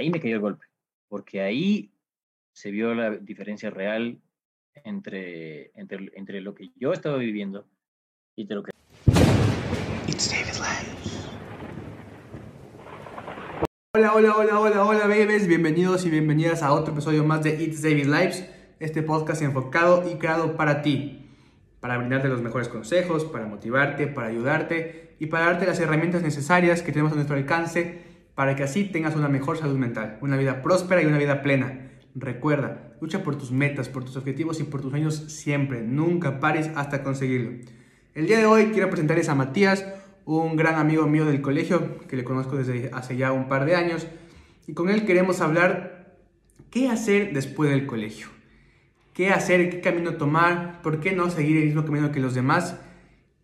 ahí me cayó el golpe, porque ahí se vio la diferencia real entre, entre, entre lo que yo estaba viviendo y de lo que... Hola, hola, hola, hola, hola, babies. Bienvenidos y bienvenidas a otro episodio más de It's David Lives, este podcast enfocado y creado para ti, para brindarte los mejores consejos, para motivarte, para ayudarte y para darte las herramientas necesarias que tenemos a nuestro alcance para que así tengas una mejor salud mental, una vida próspera y una vida plena. Recuerda, lucha por tus metas, por tus objetivos y por tus sueños siempre. Nunca pares hasta conseguirlo. El día de hoy quiero presentarles a Matías, un gran amigo mío del colegio que le conozco desde hace ya un par de años. Y con él queremos hablar qué hacer después del colegio. ¿Qué hacer? ¿Qué camino tomar? ¿Por qué no seguir el mismo camino que los demás?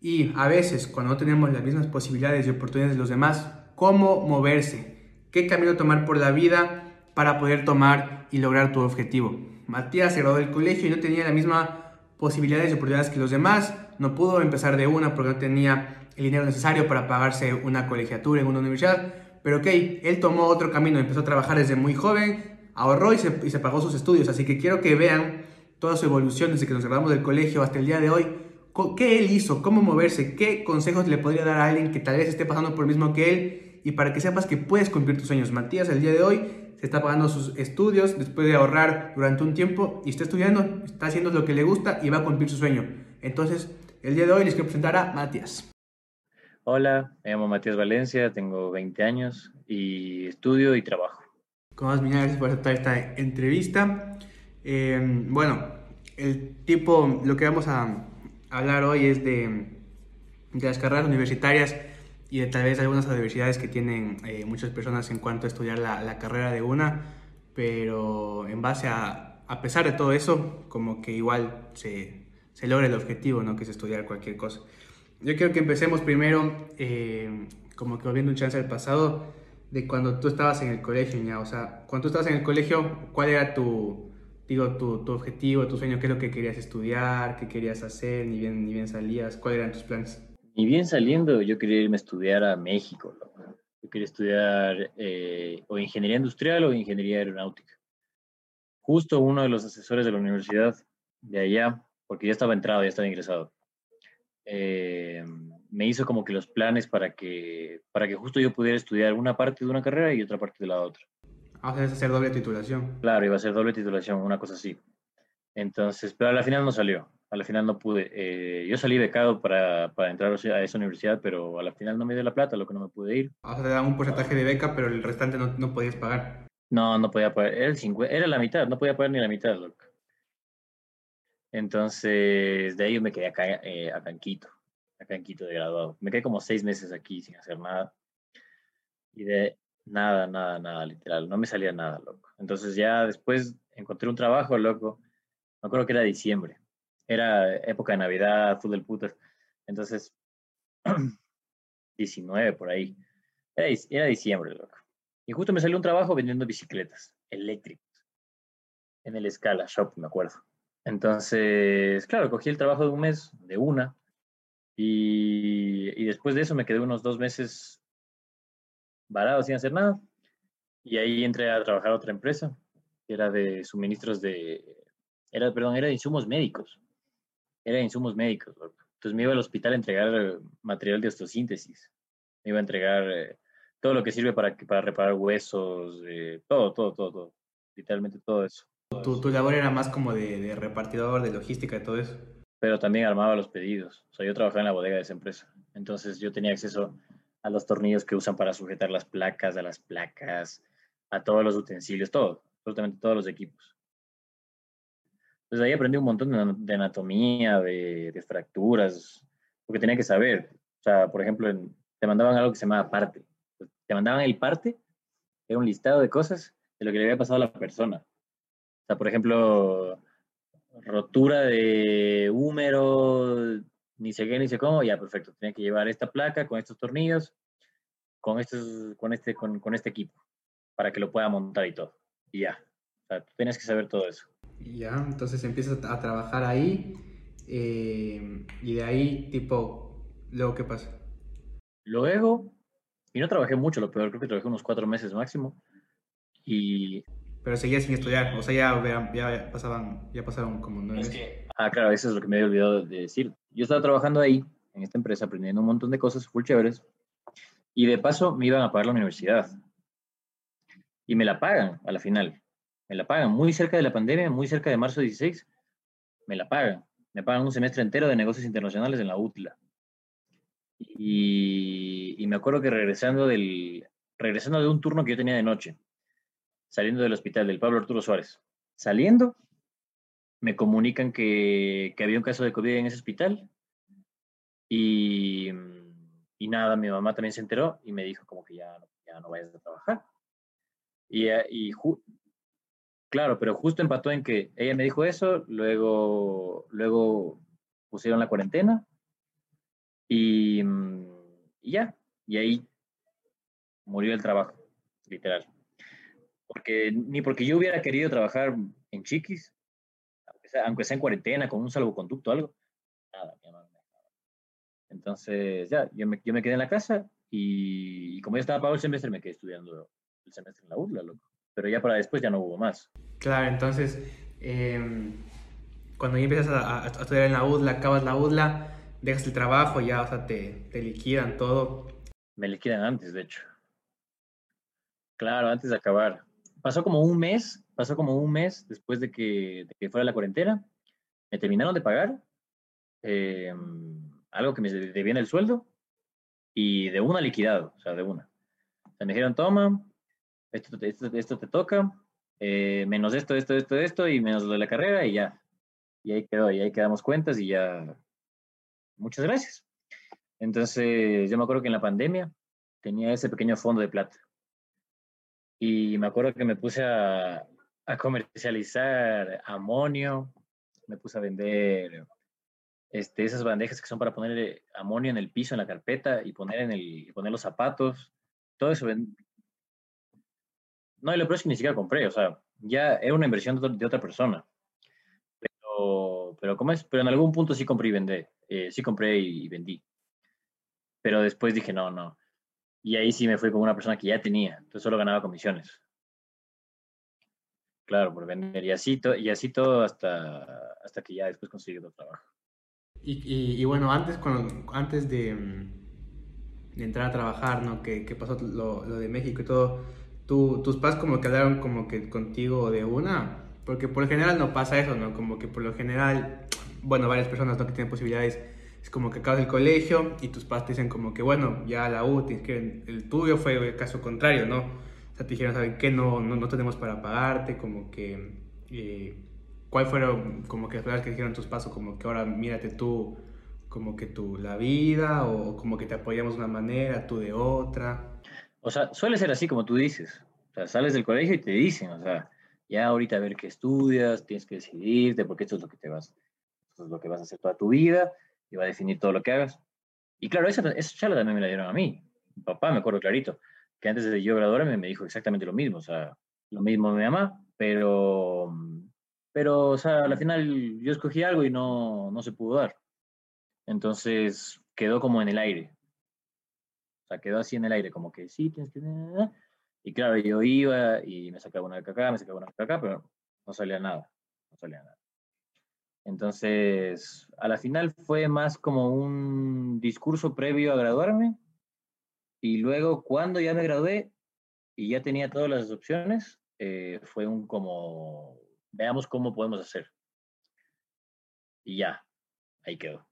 Y a veces, cuando no tenemos las mismas posibilidades y oportunidades de los demás, ¿cómo moverse? ¿Qué camino tomar por la vida para poder tomar y lograr tu objetivo? Matías se graduó del colegio y no tenía la misma posibilidades y oportunidades que los demás. No pudo empezar de una porque no tenía el dinero necesario para pagarse una colegiatura en una universidad. Pero ok, él tomó otro camino, empezó a trabajar desde muy joven, ahorró y se, y se pagó sus estudios. Así que quiero que vean toda su evolución desde que nos graduamos del colegio hasta el día de hoy. ¿Qué él hizo? ¿Cómo moverse? ¿Qué consejos le podría dar a alguien que tal vez esté pasando por lo mismo que él? Y para que sepas que puedes cumplir tus sueños. Matías, el día de hoy, se está pagando sus estudios después de ahorrar durante un tiempo y está estudiando, está haciendo lo que le gusta y va a cumplir su sueño. Entonces, el día de hoy les quiero presentar a Matías. Hola, me llamo Matías Valencia, tengo 20 años y estudio y trabajo. ¿Cómo vas, Gracias por aceptar esta entrevista. Eh, bueno, el tipo, lo que vamos a hablar hoy es de, de las carreras universitarias y de tal vez algunas universidades que tienen eh, muchas personas en cuanto a estudiar la, la, carrera de una, pero en base a, a pesar de todo eso, como que igual se, se logra el objetivo, ¿no? Que es estudiar cualquier cosa. Yo quiero que empecemos primero, eh, como que volviendo un chance al pasado, de cuando tú estabas en el colegio, ¿ya? O sea, cuando tú estabas en el colegio, ¿cuál era tu, digo, tu, tu, objetivo, tu sueño? ¿Qué es lo que querías estudiar? ¿Qué querías hacer? Ni bien, ni bien salías. ¿Cuáles eran tus planes? Ni bien saliendo, yo quería irme a estudiar a México. ¿no? Yo quería estudiar eh, o ingeniería industrial o ingeniería aeronáutica. Justo uno de los asesores de la universidad de allá, porque ya estaba entrado, ya estaba ingresado, eh, me hizo como que los planes para que, para que justo yo pudiera estudiar una parte de una carrera y otra parte de la otra. Ah, o hacer doble titulación. Claro, iba a ser doble titulación, una cosa así. Entonces, pero a la final no salió. A la final no pude. Eh, yo salí becado para, para, entrar a esa universidad, pero a la final no me dio la plata, lo que no me pude ir. O sea, te daban un porcentaje de beca, pero el restante no, no podías pagar. No, no podía pagar. Era, el 50, era la mitad, no podía pagar ni la mitad, loco. Entonces, de ahí me quedé acá, eh, acá en Quito, acá en Quito de graduado. Me quedé como seis meses aquí sin hacer nada. Y de nada, nada, nada, literal. No me salía nada, loco. Entonces ya después encontré un trabajo, loco. Me acuerdo que era diciembre. Era época de Navidad, full del putas. Entonces, 19 por ahí. Era, era diciembre, loco. Y justo me salió un trabajo vendiendo bicicletas eléctricas en el Scala Shop, me acuerdo. Entonces, claro, cogí el trabajo de un mes, de una, y, y, después de eso me quedé unos dos meses varado sin hacer nada. Y ahí entré a trabajar a otra empresa, que era de suministros de, era, perdón, era de insumos médicos. Era de insumos médicos. Entonces me iba al hospital a entregar material de osteosíntesis. Me iba a entregar eh, todo lo que sirve para, para reparar huesos, eh, todo, todo, todo, todo. Literalmente todo eso. Tu, tu labor era más como de, de, repartidor, de logística, de todo eso. Pero también armaba los pedidos. O sea, yo trabajaba en la bodega de esa empresa. Entonces yo tenía acceso a los tornillos que usan para sujetar las placas, a las placas, a todos los utensilios, todo, absolutamente todos los equipos. Entonces ahí aprendí un montón de anatomía, de, de, fracturas, porque tenía que saber. O sea, por ejemplo, en, te mandaban algo que se llamaba parte. Te mandaban el parte, era un listado de cosas de lo que le había pasado a la persona. O sea, por ejemplo, rotura de húmero, ni sé qué, ni sé cómo, ya perfecto. Tenía que llevar esta placa con estos tornillos, con, estos, con, este, con, con este equipo, para que lo pueda montar y todo. Y ya. O sea, tú tienes que saber todo eso. Ya, entonces empiezas a trabajar ahí eh, y de ahí, tipo, luego, ¿qué pasa? Luego, y no trabajé mucho, lo peor, creo que trabajé unos cuatro meses máximo. Y... Pero seguía sin estudiar, o sea, ya, ya, pasaban, ya pasaron como nueve es que, Ah, claro, eso es lo que me había olvidado de decir. Yo estaba trabajando ahí, en esta empresa, aprendiendo un montón de cosas full chéveres, y de paso me iban a pagar la universidad. Y me la pagan a la final. Me la pagan muy cerca de la pandemia, muy cerca de marzo 16. Me la pagan. Me pagan un semestre entero de negocios internacionales en la UTLA. Y, me acuerdo que regresando, del, regresando de un turno que yo tenía de noche, saliendo del hospital del Pablo Arturo Suárez, saliendo, me comunican que, que había un caso de COVID en ese hospital. Y, y nada, mi mamá también se enteró y me dijo como que ya, ya no vayas a trabajar. Y, y claro, pero justo empató en que ella me dijo eso, luego, luego pusieron la cuarentena y, mm, y ya, y ahí murió el trabajo, literal. Porque ni porque yo hubiera querido trabajar en Chiquis, aunque sea, aunque sea en cuarentena, con un salvoconducto o algo, nada, mi mamá Entonces, ya, yo me, yo me quedé en la casa y, como ya estaba pagado el semestre, me quedé estudiando el semestre en la UDLA, loco. Pero ya para después ya no hubo más. Claro, entonces, em, cuando ya empiezas a, a, estudiar en la UDLA, acabas la UDLA, dejas el trabajo, ya, o sea, te, te liquidan todo. Me liquidan antes, de hecho. Claro, antes de acabar. Pasó como un mes, pasó como un mes después de que, de que fuera la cuarentena. Me terminaron de pagar em, algo que me debían el sueldo y de una liquidado, o sea, de una. O me dijeron, toma, esto, esto, esto te toca, eh, menos esto, esto, esto, esto y menos lo de la carrera y ya. Y ahí quedó, y ahí quedamos cuentas y ya. Muchas gracias. Entonces, yo me acuerdo que en la pandemia tenía ese pequeño fondo de plata. Y me acuerdo que me puse a, a comercializar amonio, me puse a vender este, esas bandejas que son para poner amonio en el piso, en la carpeta y poner, en el, poner los zapatos. Todo eso no, y lo es que ni siquiera compré, o sea, ya era una inversión de, otra persona. Pero, pero, ¿cómo es? Pero en algún punto sí compré y vendí. Eh, sí compré y vendí. Pero después dije, no, no. Y ahí sí me fui con una persona que ya tenía, entonces solo ganaba comisiones. Claro, por vender. Y así, y así todo hasta, hasta que ya después conseguí otro trabajo. Y, bueno, antes, cuando, antes de, de, entrar a trabajar, ¿no? Que, pasó lo, de México y todo, tus padres como quedaron como que contigo de una, porque por lo general no pasa eso, ¿no? Como que por lo general, bueno, varias personas ¿no? que tienen posibilidades, es como que acabas el colegio y tus padres te dicen como que, bueno, ya la U, que el tuyo fue el caso contrario, ¿no? O sea, te dijeron, ¿saben qué? No, no, no tenemos para pagarte, como que... Eh, ¿Cuál fueron como que las que dijeron tus pasos? Como que ahora mírate tú, como que tú la vida, o como que te apoyamos de una manera, tú de otra. O sea, suele ser así como tú dices. O sea, sales del colegio y te dicen, o sea, ya ahorita a ver qué estudias, tienes que decidirte porque esto es lo que te vas, esto es lo que vas a hacer toda tu vida y va a definir todo lo que hagas. Y claro, esa, esa charla también me la dieron a mí. Mi papá, me acuerdo clarito, que antes de yo graduarme me dijo exactamente lo mismo, o sea, lo mismo mi mamá, pero, pero, o sea, al final yo escogí algo y no, no se pudo dar. Entonces quedó como en el aire. O sea, quedó así en el aire, como que sí, tienes que... Y claro, yo iba y me sacaba una de acá, me sacaba una de acá, pero no salía nada, no salía nada. Entonces, a la final fue más como un discurso previo a graduarme y luego cuando ya me gradué y ya tenía todas las opciones, eh, fue un como, veamos cómo podemos hacer. Y ya, ahí quedó.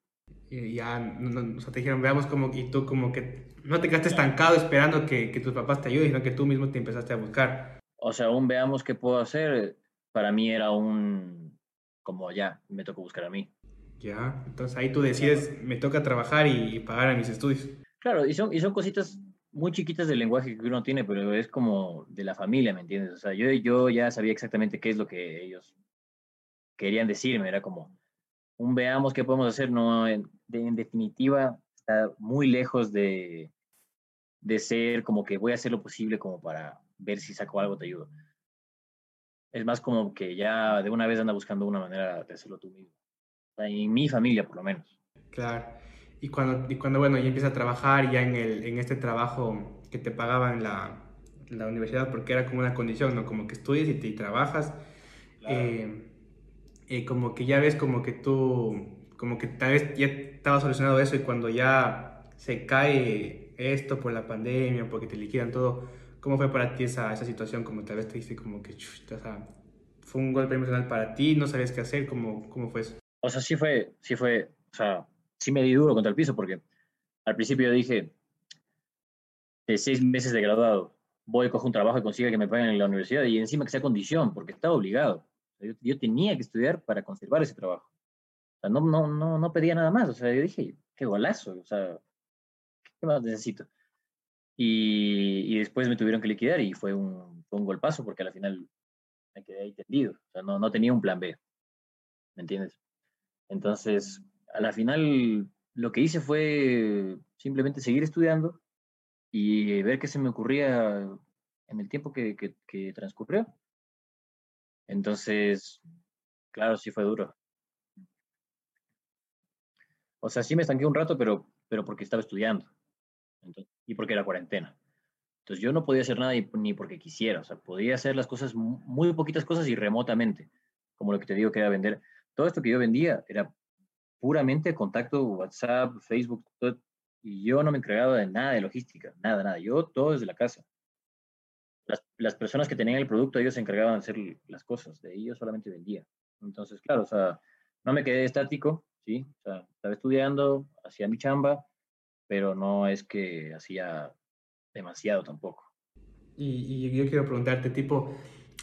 Y ya, no, o sea, te dijeron, veamos cómo, y tú como que no te quedaste estancado esperando que, que, tus papás te ayuden, sino que tú mismo te empezaste a buscar. O sea, aún veamos qué puedo hacer, para mí era un, como ya, me tocó buscar a mí. Ya, entonces ahí tú decides, me toca trabajar y, pagar a mis estudios. Claro, y son, y son cositas muy chiquitas del lenguaje que uno tiene, pero es como de la familia, ¿me entiendes? O sea, yo, yo ya sabía exactamente qué es lo que ellos querían decirme, era como, un veamos qué podemos hacer, no, en, en definitiva, está muy lejos de, de ser como que voy a hacer lo posible como para ver si saco algo, te ayudo. Es más como que ya de una vez anda buscando una manera de hacerlo tú mismo. En mi familia, por lo menos. Claro. Y cuando, y cuando bueno, ya empiezas a trabajar ya en, el, en este trabajo que te pagaban la, la universidad porque era como una condición, ¿no? Como que estudias y, te, trabajas. Eh, eh, como que ya ves como que tú, como que tal vez ya estaba solucionado eso y cuando ya se cae esto por la pandemia, porque te liquidan todo, ¿cómo fue para ti esa, esa situación? Como tal vez te dice como que, o sea, fue un golpe emocional para ti, no sabías qué hacer, ¿cómo, cómo fue eso? O sea, sí fue, sí fue, o sea, sí me di duro contra el piso porque al principio dije, de seis meses de graduado, voy, cojo un trabajo y consiga que me paguen en la universidad y encima que sea condición, porque estaba obligado. Yo, tenía que estudiar para conservar ese trabajo. O sea, no, no, no, no pedía nada más. O sea, yo dije, qué golazo. O sea, ¿qué más necesito? Y, y después me tuvieron que liquidar y fue un, fue un golpazo porque al final me quedé ahí tendido. O sea, no, no tenía un plan B. ¿Me entiendes? Entonces, a la final, lo que hice fue simplemente seguir estudiando y ver qué se me ocurría en el tiempo que, que, transcurrió. Entonces, claro, sí fue duro. O sea, sí me estanqué un rato, pero, pero porque estaba estudiando y porque era cuarentena. Entonces yo no podía hacer nada ni, porque quisiera, o sea, podía hacer las cosas, muy poquitas cosas y remotamente, como lo que te digo que era vender. Todo esto que yo vendía era puramente contacto, WhatsApp, Facebook, todo, y yo no me encargaba de nada de logística, nada, nada. Yo todo desde la casa. Las, las personas que tenían el producto, ellos se encargaban de hacer las cosas, de ellos solamente vendía. Entonces, claro, o sea, no me quedé estático, ¿sí? O sea, estaba estudiando, hacía mi chamba, pero no es que hacía demasiado tampoco. Y, yo quiero preguntarte, tipo,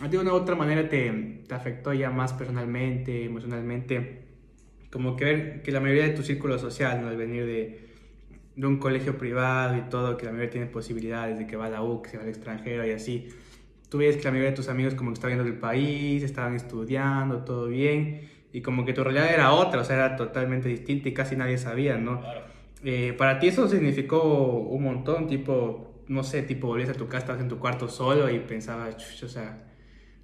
¿de una u otra manera te, te afectó ya más personalmente, emocionalmente? Como que ver que la mayoría de tu círculo social, ¿no? Al venir de, de un colegio privado y todo, que la mayoría tiene posibilidades de que va a la U, que se va al extranjero y así. Tú ves que la mayoría de tus amigos como que estaban viendo del país, estaban estudiando, todo bien, y como que tu realidad era otra, o sea, era totalmente distinta y casi nadie sabía, ¿no? Eh, para ti eso significó un montón, tipo, no sé, tipo volvías a tu casa, estabas en tu cuarto solo y pensabas, o sea,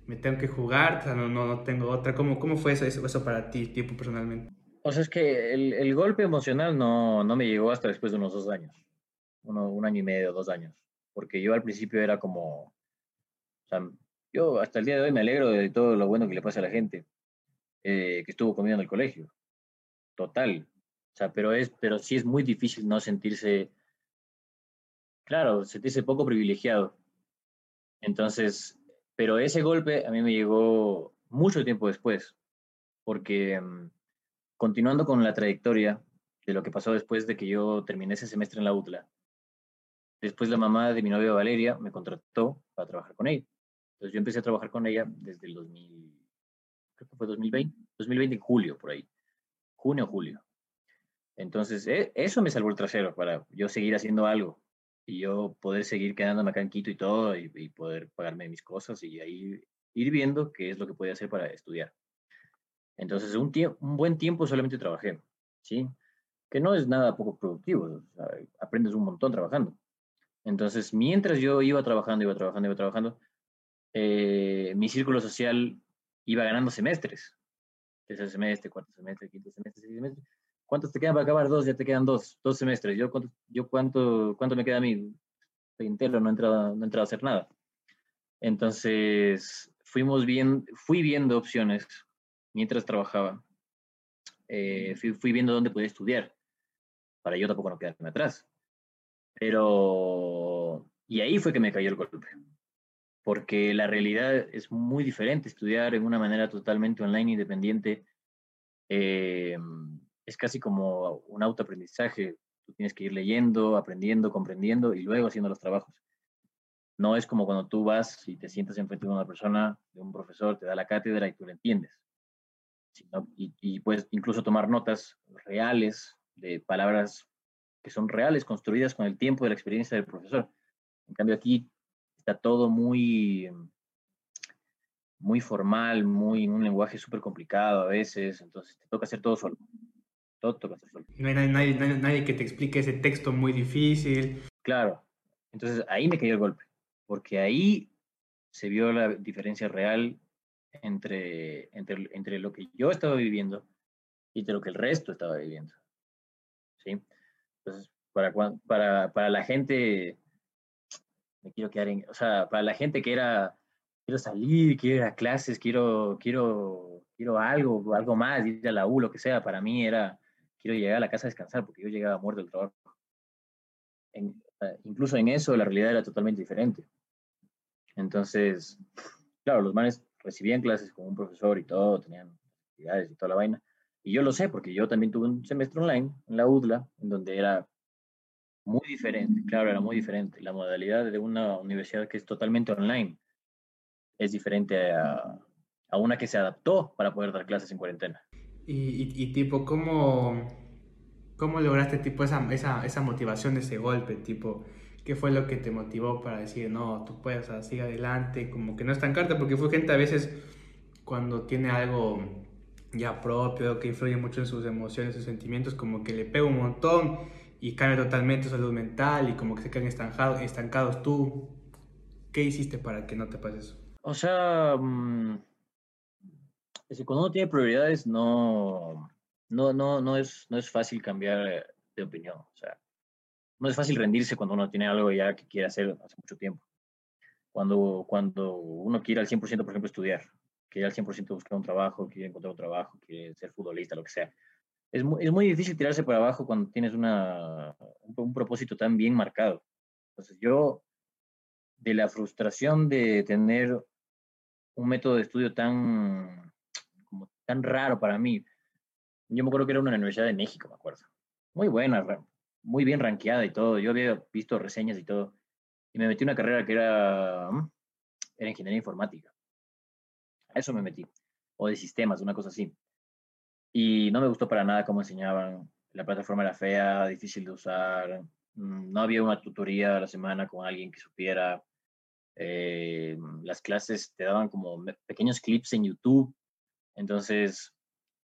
me tengo que jugar, o sea, no, no, no tengo otra. ¿Cómo, cómo fue eso, eso para ti, tipo, personalmente? O es que el, el golpe emocional no, no, me llegó hasta después de unos dos años, uno, un año y medio, dos años, porque yo al principio era como, o sea, yo hasta el día de hoy me alegro de todo lo bueno que le pasa a la gente eh, que estuvo conmigo en el colegio, total, o sea, pero, es, pero sí es muy difícil no sentirse, claro, sentirse poco privilegiado. Entonces, pero ese golpe a mí me llegó mucho tiempo después, porque mm, continuando con la trayectoria de lo que pasó después de que yo terminé ese semestre en la UTLA, después la mamá de mi novia Valeria me contrató para trabajar con ella. Entonces yo empecé a trabajar con ella desde el 2000, creo que fue 2020, 2020 en julio, por ahí, junio julio. Entonces e, eso me salvó el trasero para yo seguir haciendo algo y yo poder seguir quedándome acá en y todo y, y poder pagarme mis cosas y ahí ir viendo qué es lo que podía hacer para estudiar. Entonces, un, un buen tiempo solamente trabajé, ¿sí? Que no es nada poco productivo, aprendes un montón trabajando. Entonces, mientras yo iba trabajando, iba trabajando, iba trabajando, eh, mi círculo social iba ganando semestres. Tercer semestre, cuarto semestre, quinto semestre, sexto semestre. ¿Cuántos te quedan para acabar? Dos, ya te quedan dos, dos semestres. ¿Yo cuánto, yo cuánto, cuánto me queda a mí? Estoy entero, no he entrado, no he entrado a hacer nada. Entonces, fuimos bien, fui viendo opciones mientras trabajaba, eh, fui, viendo dónde podía estudiar, para yo tampoco no quedarme atrás. Pero, y ahí fue que me cayó el golpe, porque la realidad es muy diferente, estudiar en una manera totalmente online, independiente, eh, es casi como un autoaprendizaje, tú tienes que ir leyendo, aprendiendo, comprendiendo y luego haciendo los trabajos. No es como cuando tú vas y te sientas enfrente de una persona, de un profesor, te da la cátedra y tú la entiendes y, puedes incluso tomar notas reales de palabras que son reales, construidas con el tiempo de la experiencia del profesor. En cambio aquí está todo muy, muy formal, muy un lenguaje súper complicado a veces, entonces te toca hacer todo solo. Todo toca hacer solo. No hay nadie, nadie, nadie que te explique ese texto muy difícil. Claro, entonces ahí me cayó el golpe, porque ahí se vio la diferencia real entre, entre, entre lo que yo estaba viviendo y de lo que el resto estaba viviendo. ¿sí? Entonces, para, para, para la gente, me quiero quedar en, o sea, para la gente que era, quiero salir, quiero ir a clases, quiero, quiero, quiero algo, algo más, ir a la U, lo que sea, para mí era, quiero llegar a la casa a descansar, porque yo llegaba muerto del trabajo. incluso en eso la realidad era totalmente diferente. Entonces, claro, los manes recibían clases con un profesor y todo, tenían actividades y toda la vaina. Y yo lo sé, porque yo también tuve un semestre online en la UDLA, en donde era muy diferente, claro, era muy diferente. La modalidad de una universidad que es totalmente online es diferente a, a una que se adaptó para poder dar clases en cuarentena. Y, y, tipo, ¿cómo, ¿cómo lograste tipo esa, esa, esa motivación ese golpe? Tipo, ¿qué fue lo que te motivó para decir, no, tú puedes, seguir adelante? Como que no estancarte, porque fue gente a veces cuando tiene algo ya propio, que influye mucho en sus emociones, sus sentimientos, como que le pega un montón y cambia totalmente su salud mental y como que se quedan estancados. ¿Tú qué hiciste para que no te pase eso? O sea, mm, es que cuando uno tiene prioridades no, no, no, no, es, no es fácil cambiar de opinión. O sea, no es fácil rendirse cuando uno tiene algo ya que quiere hacer hace mucho tiempo. Cuando, cuando uno quiere al 100%, por ejemplo, estudiar, quiere al 100% buscar un trabajo, quiere encontrar un trabajo, quiere ser futbolista, lo que sea es muy, es muy difícil tirarse para abajo cuando tienes una, un, propósito tan bien marcado. Entonces yo, de la frustración de tener un método de estudio tan, como tan raro para mí, yo me acuerdo que era una Universidad de México, me acuerdo. Muy buena, muy bien rankeada y todo. Yo había visto reseñas y todo. Y me metí una carrera que era, era ingeniería informática. A eso me metí. O de sistemas, una cosa así. Y no me gustó para nada cómo enseñaban. La plataforma era fea, difícil de usar. Mm, no había una tutoría a la semana con alguien que supiera. Eh, las clases te daban como pequeños clips en YouTube. Entonces,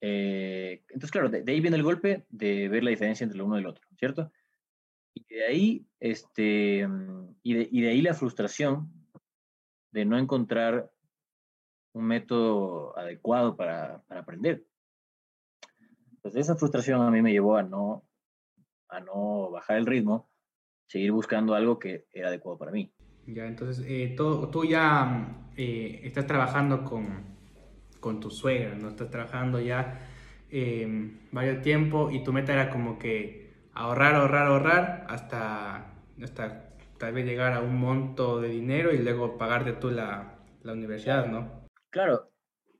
eh, entonces claro, de, ahí viene el golpe de ver la diferencia entre lo uno y el otro, ¿cierto? Y de ahí, este, y de, y de ahí la frustración de no encontrar un método adecuado para, para aprender. Pues esa frustración a mí me llevó a no, a no bajar el ritmo, seguir buscando algo que era adecuado para mí. Ya, entonces eh, tú, tú, ya eh, estás trabajando con, con, tu suegra, ¿no? Estás trabajando ya eh, varios tiempo y tu meta era como que ahorrar, ahorrar, ahorrar hasta, hasta tal vez llegar a un monto de dinero y luego pagarte tú la, la universidad, ¿no? Claro,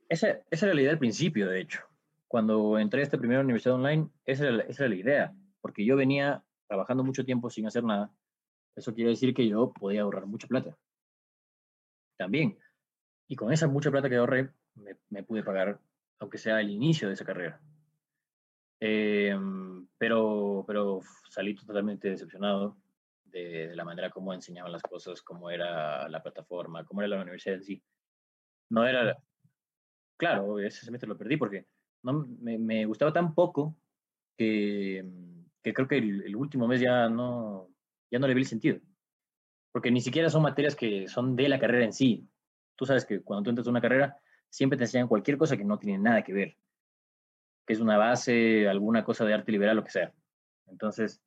esa, esa era la idea al principio, de hecho cuando entré a esta primera universidad online, esa era, esa era la idea, porque yo venía trabajando mucho tiempo sin hacer nada. Eso quiere decir que yo podía ahorrar mucha plata. También. Y con esa mucha plata que ahorré, me, pude pagar, aunque sea el inicio de esa carrera. Em, pero, pero salí totalmente decepcionado de, la manera como enseñaban las cosas, cómo era la plataforma, cómo era la universidad en sí. No era, claro, ese semestre lo perdí porque no, me, me, gustaba tan poco que, que creo que el, último mes ya no, ya no le vi el sentido. Porque ni siquiera son materias que son de la carrera en sí. Tú sabes que cuando tú entras a una carrera, siempre te enseñan cualquier cosa que no tiene nada que ver. Que es una base, alguna cosa de arte liberal, lo que sea. Entonces,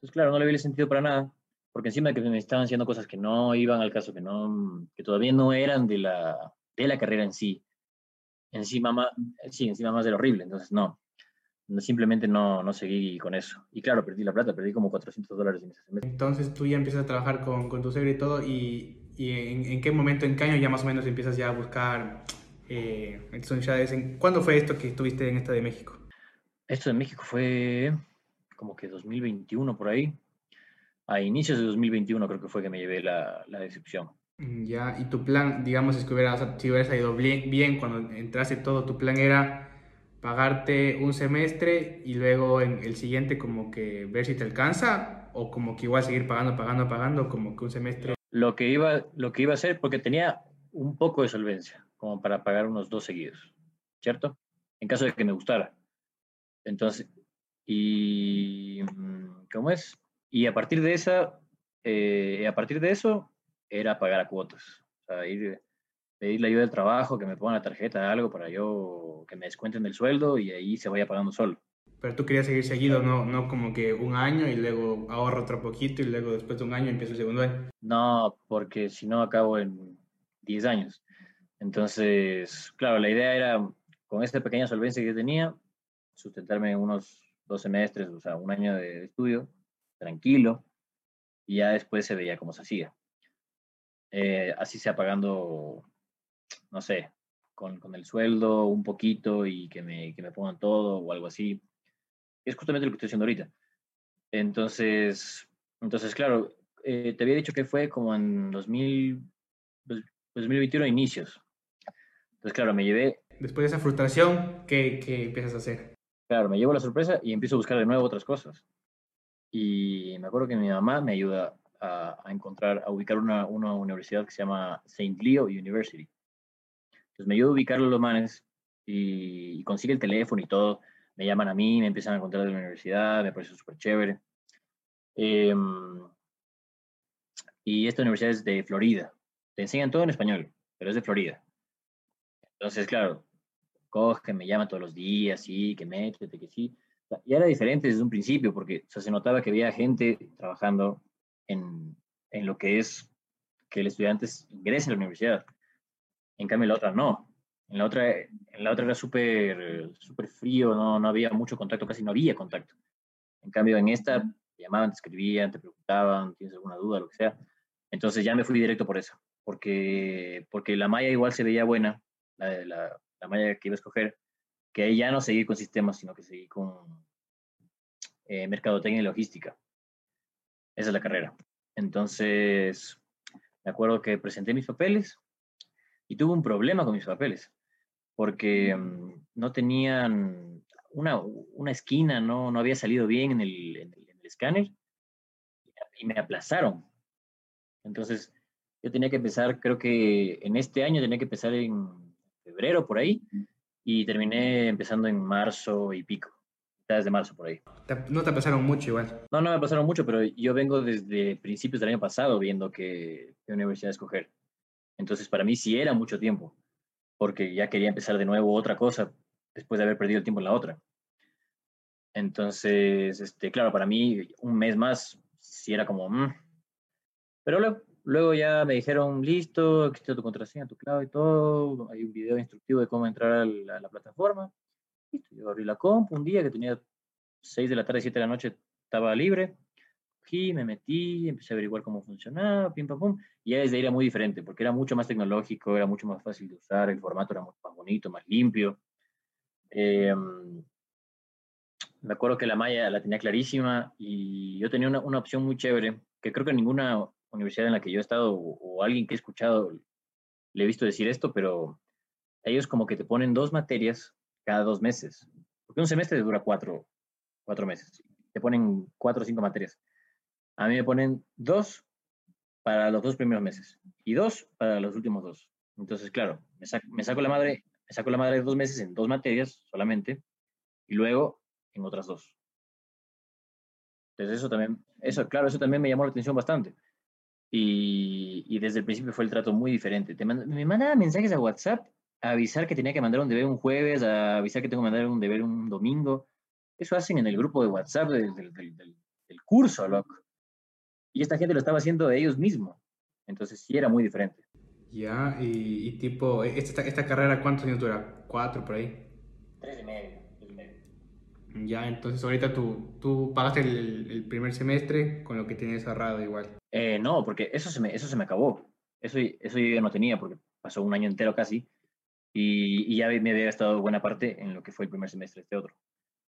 pues claro, no le vi el sentido para nada. Porque encima de que me estaban haciendo cosas que no iban al caso, que, no, que todavía no eran de la, de la carrera en sí, encima más, sí, encima más del horrible. Entonces, no, simplemente no, no seguí con eso. Y claro, perdí la plata, perdí como 400 dólares en. Entonces tú ya empiezas a trabajar con, con tu suegro y todo, y, y en, qué momento, en qué año ya más o menos empiezas ya a buscar eh, en, ¿Cuándo fue esto que estuviste en esta de México? Esto de México fue como que 2021 por ahí. A inicios de 2021 creo que fue que me llevé la, la decepción. Mm, ya, y tu plan, digamos, es que hubieras, si hubieras ido bien, cuando entraste todo, tu plan era pagarte un semestre y luego en el siguiente como que ver si te alcanza o como que igual seguir pagando, pagando, pagando, como que un semestre. Lo que iba, lo que iba a hacer, porque tenía un poco de solvencia, como para pagar unos dos seguidos, ¿cierto? En caso de que me gustara. Entonces, y mm, ¿cómo es? Y a partir de esa, eh, a partir de eso, era pagar a cuotas. O sea, ir, pedir la ayuda del trabajo, que me pongan la tarjeta, algo para yo, que me descuenten el sueldo y ahí se vaya pagando solo. Pero tú querías seguir seguido, no, no como que un año y luego ahorro otro poquito y luego después de un año empiezo el segundo año. No, porque si no acabo en 10 años. Entonces, claro, la idea era, con esta pequeña solvencia que tenía, sustentarme en unos dos semestres, o sea, un año de estudio, tranquilo, y ya después se veía cómo se hacía. Eh, así sea pagando, no sé, con, con, el sueldo un poquito y que me, que me pongan todo o algo así. Es justamente lo que estoy haciendo ahorita. Entonces, entonces claro, eh, te había dicho que fue como en 2000, 2021 inicios. Entonces, claro, me llevé... Después de esa frustración, ¿qué, ¿qué empiezas a hacer? Claro, me llevo la sorpresa y empiezo a buscar de nuevo otras cosas. Y me acuerdo que mi mamá me ayuda a, a encontrar, a ubicar una, una, universidad que se llama St. Leo University. Entonces me ayuda a ubicarlo los manes y, y, consigue el teléfono y todo. Me llaman a mí, me empiezan a encontrar de la universidad, me parece súper chévere. Eh, y esta universidad es de Florida. Te enseñan todo en español, pero es de Florida. Entonces, claro, coge, me llama todos los días, sí, que métete, que sí. Y era diferente desde un principio, porque se notaba que había gente trabajando en, en lo que es que el estudiante ingrese a la universidad. En cambio, en la otra no. En la otra, en la otra era súper súper frío, no, no había mucho contacto, casi no había contacto. En cambio, en esta te llamaban, te escribían, te preguntaban, tienes alguna duda, lo que sea. Entonces ya me fui directo por eso, porque, porque la malla igual se veía buena, la, la, la malla que iba a escoger, que ahí ya no seguí con sistemas, sino que seguí con eh, mercadotecnia y logística. Esa es la carrera. Entonces, me acuerdo que presenté mis papeles y tuve un problema con mis papeles, porque um, no tenían una, una esquina, no, no había salido bien en el, en el, en el escáner y me aplazaron. Entonces, yo tenía que empezar, creo que en este año tenía que empezar en febrero por ahí y terminé empezando en marzo y pico, desde marzo por ahí. No te pasaron mucho igual. No, no me pasaron mucho, pero yo vengo desde principios del año pasado viendo qué, qué universidad escoger. Entonces, para mí sí era mucho tiempo, porque ya quería empezar de nuevo otra cosa después de haber perdido el tiempo en la otra. Entonces, este, claro, para mí un mes más sí era como, mmm. pero luego, Luego ya me dijeron, listo, está tu contraseña, tu clave y todo. Hay un video instructivo de cómo entrar a la, plataforma. Listo, yo abrí la comp un día que tenía 6 de la tarde, 7 de la noche, estaba libre. Cogí, me metí, empecé a averiguar cómo funcionaba, pim, pam, pum. Y ya desde ahí era muy diferente, porque era mucho más tecnológico, era mucho más fácil de usar, el formato era mucho más bonito, más limpio. Eh, me acuerdo que la malla la tenía clarísima y yo tenía una, una opción muy chévere, que creo que ninguna universidad en la que yo he estado o, o, alguien que he escuchado le he visto decir esto, pero ellos como que te ponen dos materias cada dos meses, porque un semestre dura cuatro, cuatro meses, te ponen cuatro o cinco materias. A mí me ponen dos para los dos primeros meses y dos para los últimos dos. Entonces, claro, me saco, me saco la madre, me saco la madre dos meses en dos materias solamente y luego en otras dos. Entonces eso también, eso, claro, eso también me llamó la atención bastante. Y, y, desde el principio fue el trato muy diferente. Te manda, me mandaba mensajes a WhatsApp a avisar que tenía que mandar un deber un jueves, a avisar que tengo que mandar un deber un domingo. Eso hacen en el grupo de WhatsApp del, del, del, del curso, loco. Y esta gente lo estaba haciendo de ellos mismos. Entonces sí era muy diferente. Ya, y, y tipo, esta, esta carrera, ¿cuántos años dura? ¿Cuatro por ahí? Tres y medio. Tres y medio. Ya, entonces ahorita tú, tú pagaste el, el, primer semestre con lo que tenías ahorrado igual. Eh, no, porque eso se me, eso se me acabó. Eso, eso yo ya no tenía porque pasó un año entero casi y, y, ya me había gastado buena parte en lo que fue el primer semestre este otro.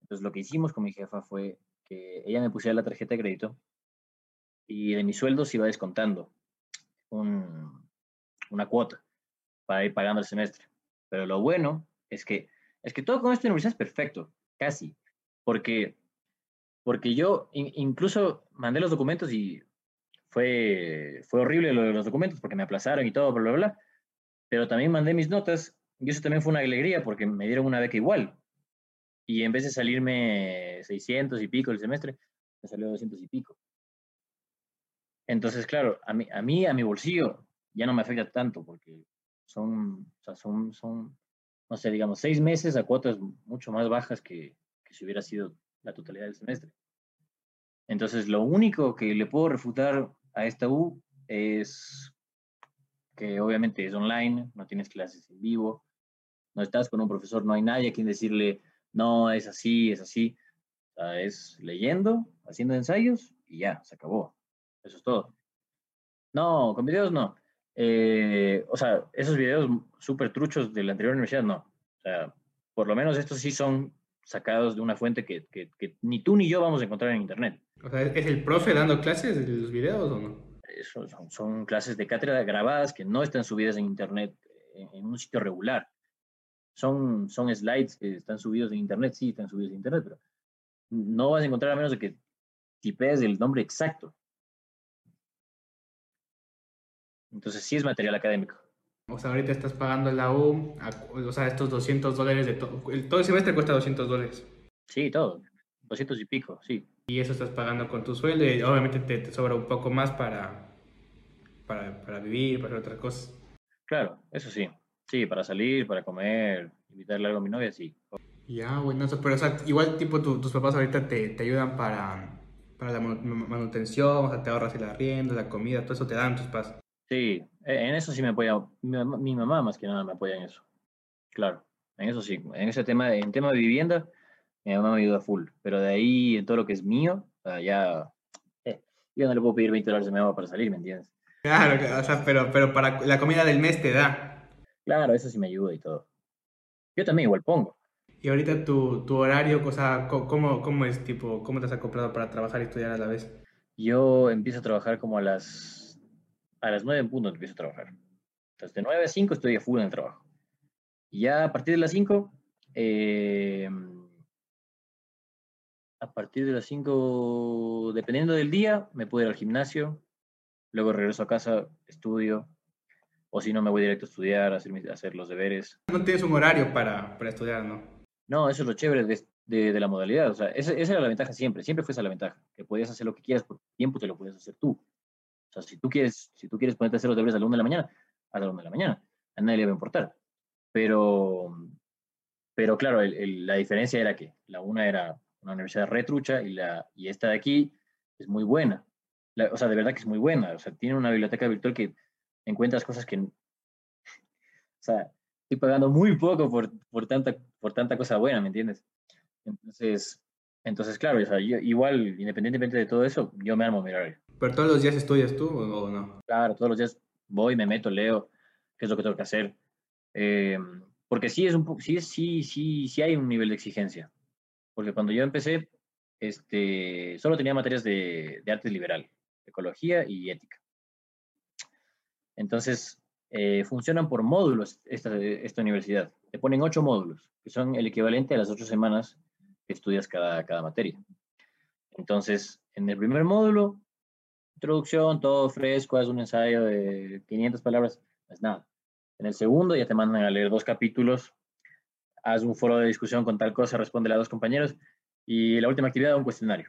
Entonces lo que hicimos con mi jefa fue que ella me pusiera la tarjeta de crédito y de mi sueldo se iba descontando un, una cuota para ir pagando el semestre. Pero lo bueno es que, es que todo con esta universidad es perfecto, casi, porque, porque yo in, incluso mandé los documentos y fue, fue horrible lo de los documentos porque me aplazaron y todo, bla, bla, bla. Pero también mandé mis notas y eso también fue una alegría porque me dieron una beca igual. Y en vez de salirme 600 y pico el semestre, me salió 200 y pico. Entonces, claro, a mí, a mí, a mi bolsillo, ya no me afecta tanto porque son, o sea, son, son, no sé, digamos, seis meses a cuotas mucho más bajas que, si hubiera sido la totalidad del semestre. Entonces, lo único que le puedo refutar a esta U es que obviamente es online, no tienes clases en vivo, no estás con un profesor, no hay nadie a quien decirle, no, es así, es así. Es leyendo, haciendo ensayos y ya, se acabó. Eso es todo. No, con videos no. Eh, o sea, esos videos súper truchos de la anterior universidad, no. O sea, por lo menos estos sí son sacados de una fuente que, que, que ni tú ni yo vamos a encontrar en internet. O sea, ¿es el profe dando clases de los videos o no? Eso son, son, clases de cátedra grabadas que no están subidas en internet en, en, un sitio regular. Son, son slides que están subidos en internet, sí, están subidos en internet, pero no vas a encontrar a menos de que tipees el nombre exacto. Entonces sí es material académico. O sea, ahorita estás pagando la U, o sea, estos 200 dólares de todo. Todo el semestre cuesta 200 dólares. Sí, todo. 200 y pico, sí. Y eso estás pagando con tu sueldo y obviamente te, te sobra un poco más para, para, para, vivir, para otras cosas. Claro, eso sí. Sí, para salir, para comer, invitarle algo a mi novia, sí. Ya, bueno, pero o sea, igual tipo tu, tus papás ahorita te, te ayudan para, para la manutención, o sea, te ahorras el arriendo, la comida, todo eso te dan tus papás. Sí, e, en eso sí me apoya, mi, mi, mamá más que nada me apoya en eso. Claro, en eso sí, en ese tema, en tema de vivienda, mi mamá me ayuda full, pero de ahí en todo lo que es mío, o sea, ya, eh, yo no le puedo pedir 20 dólares de mi mamá para salir, ¿me entiendes? Claro, o sea, pero, pero para la comida del mes te da. Claro, eso sí me ayuda y todo. Yo también igual pongo. Y ahorita tu, tu horario, o sea, ¿cómo, ¿cómo es, tipo, cómo te has acoplado para trabajar y estudiar a la vez? Yo empiezo a trabajar como a las a las 9 en punto empiezo a trabajar. Entonces, de 9 a 5 estoy a full en el trabajo. Y ya a partir de las 5, eh, a partir de las 5, dependiendo del día, me puedo ir al gimnasio, luego regreso a casa, estudio, o si no, me voy directo a estudiar, a hacer, a hacer los deberes. No tienes un horario para, para estudiar, ¿no? No, eso es lo chévere de, de, de la modalidad. O sea, esa, esa, era la ventaja siempre, siempre fue esa la ventaja, que podías hacer lo que quieras por tiempo, te lo podías hacer tú. O sea, si tú quieres, si tú quieres ponerte a hacer los deberes a la 1 de la mañana, a la 1 de la mañana. A nadie le va a importar. Pero, pero claro, el, el, la diferencia era que la una era una universidad retrucha y, la, y esta de aquí es muy buena. O sea, de verdad que es muy buena. O sea, tiene una biblioteca virtual que encuentras cosas que... O sea, estoy pagando muy poco por, por, tanta, por tanta cosa buena, ¿me entiendes? Entonces, entonces claro, o sea, igual, independientemente de todo eso, yo me armo mi horario. ¿Pero todos los días estudias tú o no? Claro, todos los días voy, me meto, leo, qué es lo que tengo que hacer. Eh, porque sí es un poco, sí, sí, sí, sí hay un nivel de exigencia. Porque cuando yo empecé, este, solo tenía materias de, de arte liberal, ecología y ética. Entonces, eh, funcionan por módulos esta, esta universidad. Te ponen ocho módulos, que son el equivalente a las ocho semanas que estudias cada, cada materia. Entonces, en el primer módulo introducción, todo fresco, haz un ensayo de 500 palabras, es nada. En el segundo ya te mandan a leer dos capítulos, haz un foro de discusión con tal cosa, responde a dos compañeros y la última actividad un cuestionario.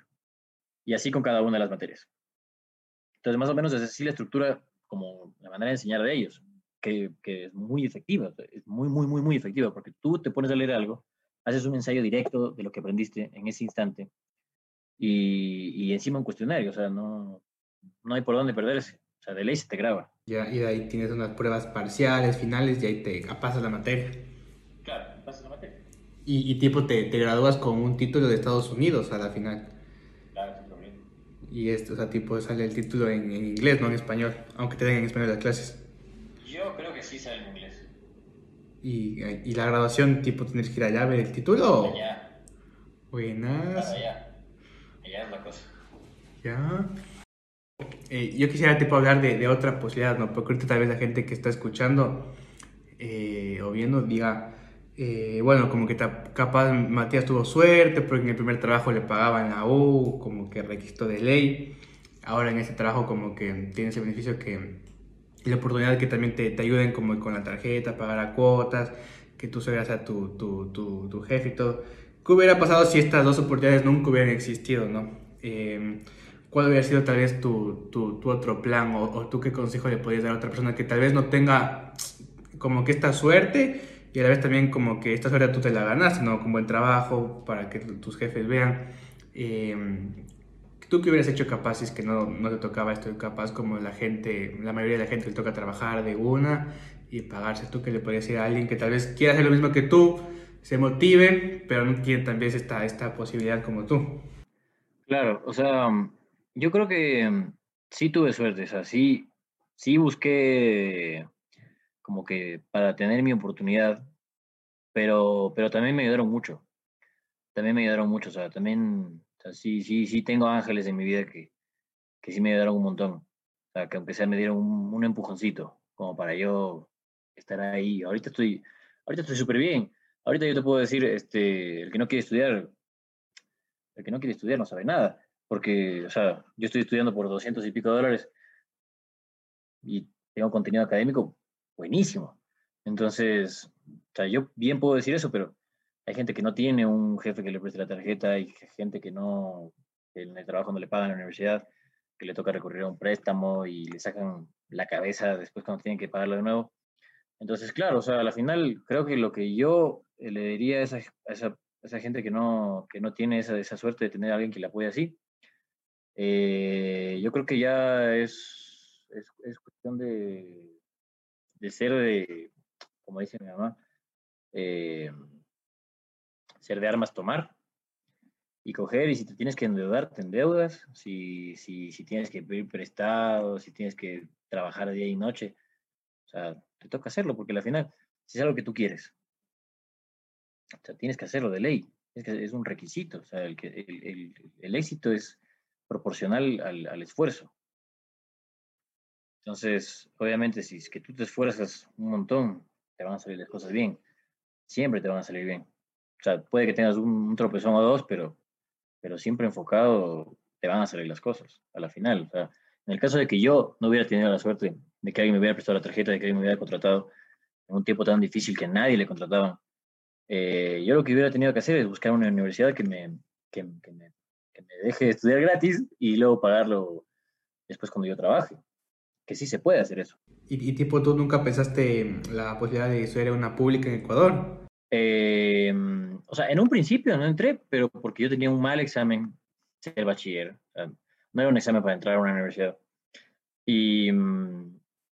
Y así con cada una de las materias. Entonces, más o menos es así la estructura, como la manera de enseñar de ellos, que, que es muy efectiva, es muy, muy, muy, muy efectiva, porque tú te pones a leer algo, haces un ensayo directo de lo que aprendiste en ese instante y, y encima un cuestionario, o sea, no, no hay por dónde perderse. O sea, de ley se te graba. Ya, y de ahí tienes unas pruebas parciales, finales, y ahí te pasas la materia. Claro, pasas la materia. Y, y tipo, te, te, gradúas con un título de Estados Unidos a la final. Claro, sí, Y esto, o sea, tipo, sale el título en, en, inglés, no en español, aunque te den en español las clases. Yo creo que sí sale en inglés. ¿Y, y la graduación, tipo, tienes que ir allá a ver el título? Allá. Buenas. Allá. Allá es la cosa. Ya. Eh, yo quisiera tipo hablar de, otra posibilidad, ¿no? Porque tal vez la gente que está escuchando eh, o viendo diga, eh, bueno, como que capaz Matías tuvo suerte porque en el primer trabajo le pagaban la U, como que requisito de ley. Ahora en ese trabajo como que tienes el beneficio que la oportunidad que también te, te, ayuden como con la tarjeta, pagar a cuotas, que tú seas a tu, tu, tu, tu, jefe y todo. ¿Qué hubiera pasado si estas dos oportunidades nunca hubieran existido, no? Eh, ¿Cuál hubiera sido tal vez tu, tu, tu otro plan o, o, tú qué consejo le podrías dar a otra persona que tal vez no tenga como que esta suerte y a la vez también como que esta suerte tú te la ganaste, ¿no? Con buen trabajo para que tus jefes vean. Em, ¿Tú qué hubieras hecho capaz si es que no, no te tocaba esto? Capaz como la gente, la mayoría de la gente le toca trabajar de una y pagarse. ¿Tú qué le podrías decir a alguien que tal vez quiera hacer lo mismo que tú, se motive, pero no tiene también esta, esta posibilidad como tú? Claro, o sea, yo creo que sí tuve suerte, o sí busqué como que para tener mi oportunidad, pero, pero también me ayudaron mucho. También me ayudaron mucho, o sea, también sí, sí, sí tengo ángeles en mi vida que, que sí me ayudaron un montón. O sea, que aunque sea me dieron un, un empujoncito, como para yo estar ahí. Ahorita estoy, ahorita estoy súper bien. Ahorita yo te puedo decir, este, el que no quiere estudiar, el que no quiere estudiar no sabe nada. Porque, o sea, yo estoy estudiando por 200 y pico dólares y tengo contenido académico buenísimo. Entonces, o sea, yo bien puedo decir eso, pero hay gente que no tiene un jefe que le preste la tarjeta, hay gente que no, en el trabajo no le pagan en la universidad, que le toca recurrir a un préstamo y le sacan la cabeza después cuando tienen que pagarlo de nuevo. Entonces, claro, o sea, al final creo que lo que yo le diría a esa, esa, esa gente que no, que no tiene esa, esa, suerte de tener a alguien que la apoye así, eh, yo creo que ya es, es, es cuestión de, de, ser de, como dice mi mamá, eh, ser de armas tomar y coger, y si te tienes que endeudar, te endeudas, si, si, si tienes que pedir prestado, si tienes que trabajar día y noche, o sea, te toca hacerlo, porque al final, si es algo que tú quieres, o sea, tienes que hacerlo de ley, es, que es un requisito, o sea, el, el, el, el éxito es proporcional al, al, esfuerzo. Entonces, obviamente, si es que tú te esfuerzas un montón, te van a salir las cosas bien, siempre te van a salir bien. O sea, puede que tengas un, un, tropezón o dos, pero, pero siempre enfocado te van a salir las cosas a la final. En el caso de que yo no hubiera tenido la suerte de que alguien me hubiera prestado la tarjeta, de que alguien me hubiera contratado en un tiempo tan difícil que nadie le contrataba, eh, yo lo que hubiera tenido que hacer es buscar una universidad que me, que, que, me, que me deje estudiar gratis y luego pagarlo después cuando yo trabaje. Que sí se puede hacer eso. ¿Y, y tipo tú nunca pensaste la posibilidad de estudiar en una pública en Ecuador? Eh, o sea, en un principio no entré, pero porque yo tenía un mal examen, ser bachiller. No era un examen para entrar a una universidad. Y,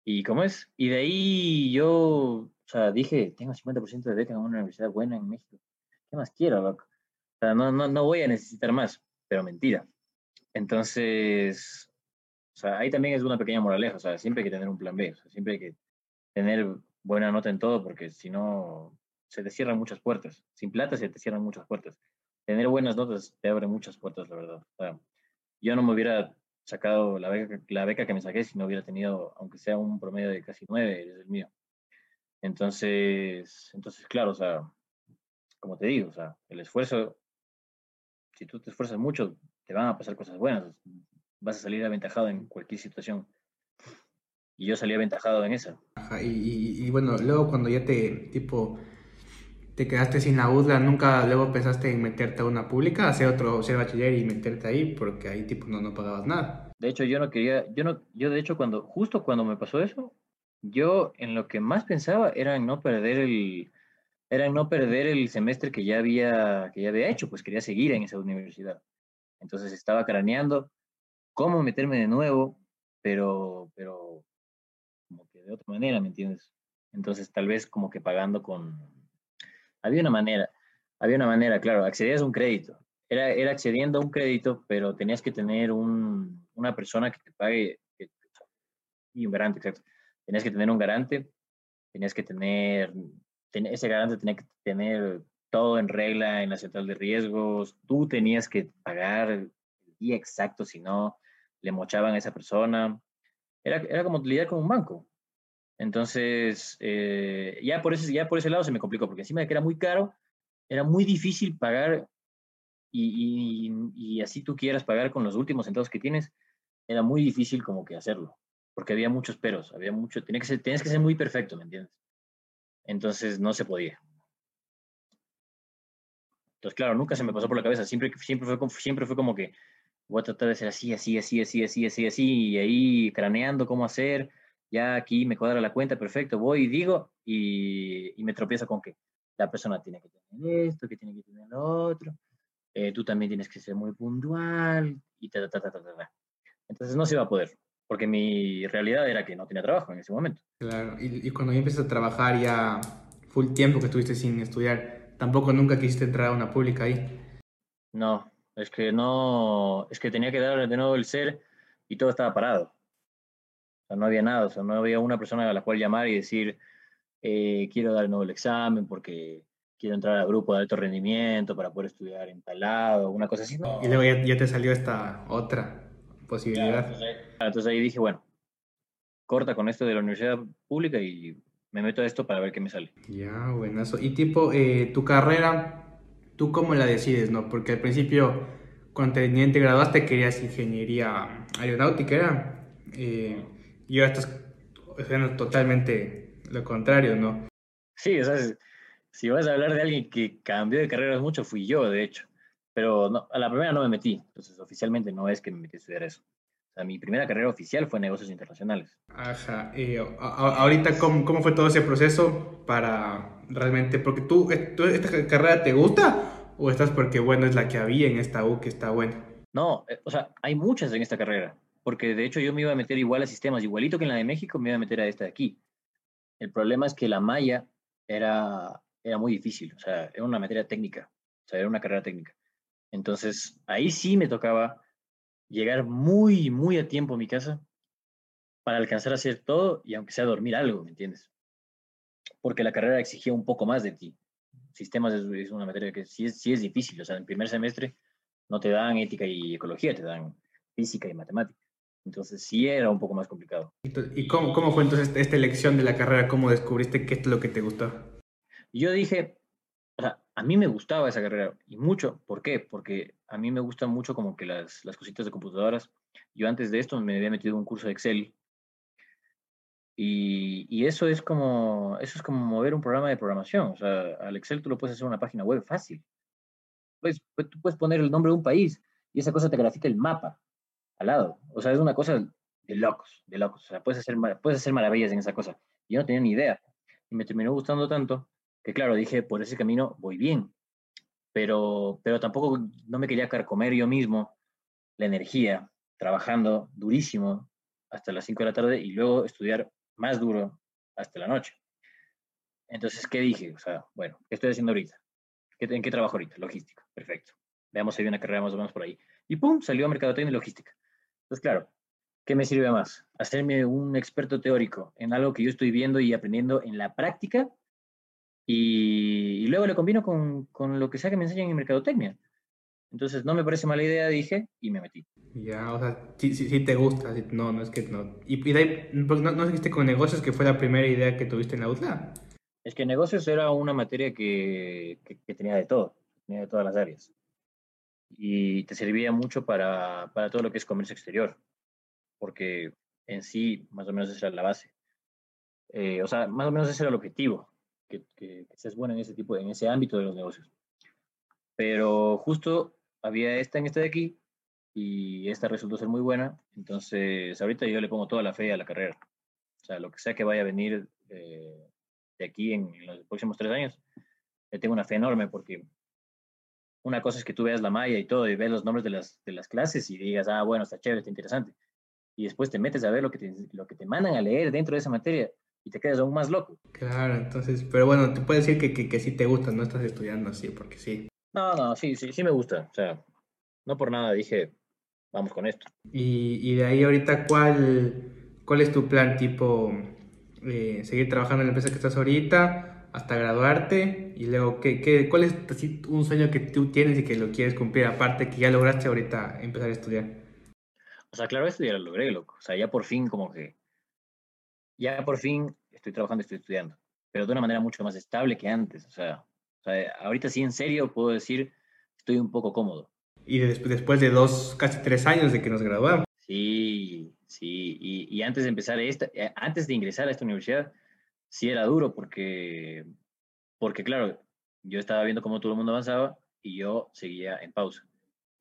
y ¿cómo es? Y de ahí yo, o sea, dije, tengo 50% de beca en una universidad buena en México. ¿Qué más quiero, loco? O sea, no, no, no voy a necesitar más, pero mentira. Entonces, o sea, ahí también es una pequeña moraleja, o sea, siempre hay que tener un plan B, o sea, siempre hay que tener buena nota en todo, porque si no, se te cierran muchas puertas. Sin plata se te cierran muchas puertas. Tener buenas notas te abre muchas puertas, la verdad. O sea, yo no me hubiera sacado la beca, la beca que me saqué si no hubiera tenido, aunque sea un promedio de casi nueve, es el mío. Entonces, entonces, claro, o sea, como te digo, o sea, el esfuerzo, si tú te esfuerzas mucho, te van a pasar cosas buenas, vas a salir aventajado en cualquier situación. Y yo salí aventajado en esa. Ajá, y, y, y, bueno, luego cuando ya te, tipo, te quedaste sin la UDLA, nunca luego pensaste en meterte a una pública, hacer otro, ser bachiller y meterte ahí, porque ahí tipo no, no pagabas nada. De hecho, yo no quería, yo no, yo de hecho cuando, justo cuando me pasó eso, yo en lo que más pensaba era en no perder el, era no perder el semestre que ya había, que ya había hecho, pues quería seguir en esa universidad. Entonces estaba craneando cómo meterme de nuevo, pero, pero como que de otra manera, ¿me entiendes? Entonces tal vez como que pagando con, había una manera, había una manera, claro, accedías a un crédito. Era, era accediendo a un crédito, pero tenías que tener un, una persona que te pague, y un garante, exacto. Tenías que tener un garante, tenías que tener, ese garante tenía que tener todo en regla en la central de riesgos, tú tenías que pagar el día exacto, si no, le mochaban a esa persona. Era, era como lidiar con un banco. Entonces, eh, ya, por ese, ya por ese lado se me complicó, porque encima de que era muy caro, era muy difícil pagar y, así tú quieras pagar con los últimos centavos que tienes, era muy difícil como que hacerlo, porque había muchos peros, había mucho, tenía que tienes que ser muy perfecto, ¿me entiendes? Entonces no se podía. Entonces, claro, nunca se me pasó por la cabeza, siempre, siempre, fue, siempre fue como que voy a tratar de ser así, así, así, así, así, así, así, y ahí craneando cómo hacer, ya aquí me cuadra la cuenta, perfecto, voy y digo, y, me tropiezo con que la persona tiene que tener esto, que tiene que tener lo otro, eh, tú también tienes que ser muy puntual y ta, ta, ta, ta, ta, ta. Entonces no se iba a poder, porque mi realidad era que no tenía trabajo en ese momento. Claro, y, y cuando ya empiezas a trabajar ya full tiempo que estuviste sin estudiar, tampoco nunca quisiste entrar a una pública ahí. No, es que no, es que tenía que dar de nuevo el ser y todo estaba parado. O sea, no había nada, o sea, no había una persona a la cual llamar y decir, eh, quiero dar de nuevo el examen porque quiero entrar al grupo de alto rendimiento para poder estudiar en tal lado, una cosa así. No. Y luego ya, ya te salió esta otra posibilidad. Entonces, ahí- entonces ahí dije, bueno, corta con esto de la universidad pública y me meto a esto para ver qué me sale. Ya, buenazo. Y tipo, eh, tu carrera, ¿tú cómo la decides, no? Porque al principio, cuando te, te graduaste, querías ingeniería aeronáutica, ¿era? Eh, y ahora estás haciendo totalmente lo contrario, ¿no? Sí, o sea, si vas a hablar de alguien que cambió de carreras mucho, fui yo, de hecho. Pero no, a la primera no me metí, entonces oficialmente no es que me metí a estudiar eso. O sea, mi primera carrera oficial fue negocios internacionales. Ajá. Eh, a- a- ahorita, ¿cómo, ¿cómo fue todo ese proceso para realmente, porque tú, eh, tú, ¿esta carrera te gusta o estás porque, bueno, es la que había en esta U que está buena? No, eh, o sea, hay muchas en esta carrera, porque de hecho yo me iba a meter igual a sistemas, igualito que en la de México, me iba a meter a esta de aquí. El problema es que la malla era, era muy difícil, o sea, era una materia técnica, o sea, era una carrera técnica. Entonces, ahí sí me tocaba llegar muy, muy a tiempo a mi casa para alcanzar a hacer todo y aunque sea dormir algo, ¿me entiendes? Porque la carrera exigía un poco más de ti. Sistemas es, es una materia que sí es, sí es difícil, o sea, en primer semestre no te dan ética y ecología, te dan física y matemática. Entonces sí era un poco más complicado. ¿Y cómo, cómo fue entonces esta elección de la carrera? ¿Cómo descubriste que esto es lo que te gustó? Y yo dije, a mí me gustaba esa carrera y mucho. ¿Por qué? Porque a mí me gustan mucho como que las, las cositas de computadoras. Yo antes de esto me había metido en un curso de Excel y, y eso es como eso es como mover un programa de programación. O sea, al Excel tú lo puedes hacer una página web fácil. Pues, pues, tú puedes poner el nombre de un país y esa cosa te grafica el mapa al lado. O sea, es una cosa de locos, de locos. O sea, puedes hacer, puedes hacer maravillas en esa cosa. Yo no tenía ni idea. Y me terminó gustando tanto que, claro, dije, por ese camino voy bien. Pero, pero tampoco no me quería carcomer yo mismo la energía, trabajando durísimo hasta las 5 de la tarde y luego estudiar más duro hasta la noche. Entonces, ¿qué dije? O sea, bueno, ¿qué estoy haciendo ahorita? ¿Qué- ¿En qué trabajo ahorita? Logística. Perfecto. Veamos si hay una carrera más o menos por ahí. Y pum, salió Mercadotecnia y Logística. Entonces, claro, ¿qué me sirve más? Hacerme un experto teórico en algo que yo estoy viendo y aprendiendo en la práctica y, y luego lo combino con, con lo que sea que me enseñan en Mercadotecnia. Entonces, no me parece mala idea, dije, y me metí. Ya, o sea, sí, sí, sí te gusta, sí- no, no es que no. Y, y de ahí, no, no seguiste con negocios, que fue la primera idea que tuviste en la UTLA. Es que negocios era una materia que, que, que tenía de todo, tenía de todas las áreas. Y te servía mucho para, para todo lo que es comercio exterior, porque en sí, más o menos esa era la base. Eh, o sea, más o menos ese era el objetivo, que, que, que seas bueno en ese tipo, en ese ámbito de los negocios. Pero justo había esta en esta de aquí y esta resultó ser muy buena, entonces ahorita yo le pongo toda la fe a la carrera. O sea, lo que sea que vaya a venir eh, de aquí en, los próximos tres años, le tengo una fe enorme porque una cosa es que tú veas la malla y todo y ves los nombres de las, de las clases y digas, ah, bueno, está chévere, está interesante. Y después te metes a ver lo que lo que te mandan a leer dentro de esa materia y te quedas aún más loco. Claro, entonces, pero bueno, te puedes decir que, que, que sí te gusta, no estás estudiando así, porque sí. No, no, sí, sí, sí me gusta. O sea, no por nada dije, vamos con esto. Y, y de ahí ahorita, ¿cuál, cuál es tu plan? Tipo, eh, seguir trabajando en la empresa que estás ahorita hasta graduarte y luego, ¿qué, qué, ¿cuál es así, un sueño que tú tienes y que lo quieres cumplir aparte que ya lograste ahorita empezar a estudiar? O sea, claro, esto ya lo logré, loco. O sea, ya por fin como que, ya por fin estoy trabajando, estoy estudiando, pero de una manera mucho más estable que antes. O sea, o sea ahorita sí en serio puedo decir, estoy un poco cómodo. Y des después de dos, casi tres años de que nos graduamos. Sí, sí, y, y antes de empezar esta, eh, antes de ingresar a esta universidad, sí era duro porque, porque claro, yo estaba viendo cómo todo el mundo avanzaba y yo seguía en pausa.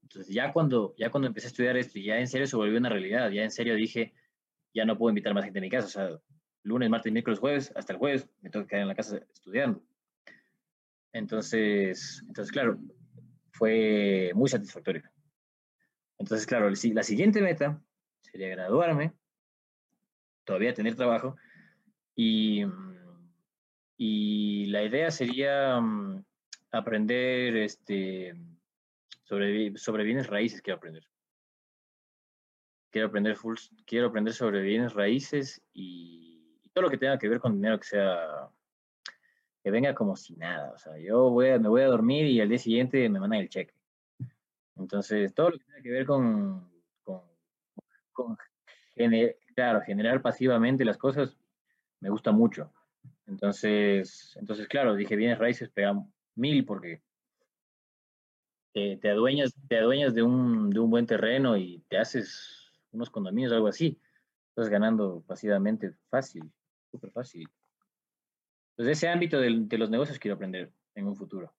Entonces ya cuando, ya cuando empecé a estudiar esto ya en serio se volvió una realidad, ya en serio dije, ya no puedo invitar más gente a mi casa, o sea, lunes, martes, miércoles, jueves, hasta el jueves me tengo que quedar en la casa estudiando. Entonces, entonces claro, fue muy satisfactorio. Entonces, claro, la siguiente meta sería graduarme, todavía tener trabajo, y, y la idea sería mm, aprender este, sobre, sobre bienes raíces, quiero aprender. Quiero aprender, full, quiero aprender sobre bienes raíces y, todo lo que tenga que ver con dinero que sea, que venga como si nada. O sea, yo voy me voy a dormir y al día siguiente me mandan el cheque. Entonces, todo lo que tenga que ver con, con, con claro, generar pasivamente las cosas, me gusta mucho. Entonces, entonces claro, dije, bienes raíces pega mil porque te, adueñas, te adueñas de un, de un buen terreno y te haces unos condominios, algo así. Estás ganando pasivamente fácil, súper fácil. Entonces, ese ámbito de, de, los negocios quiero aprender en un futuro.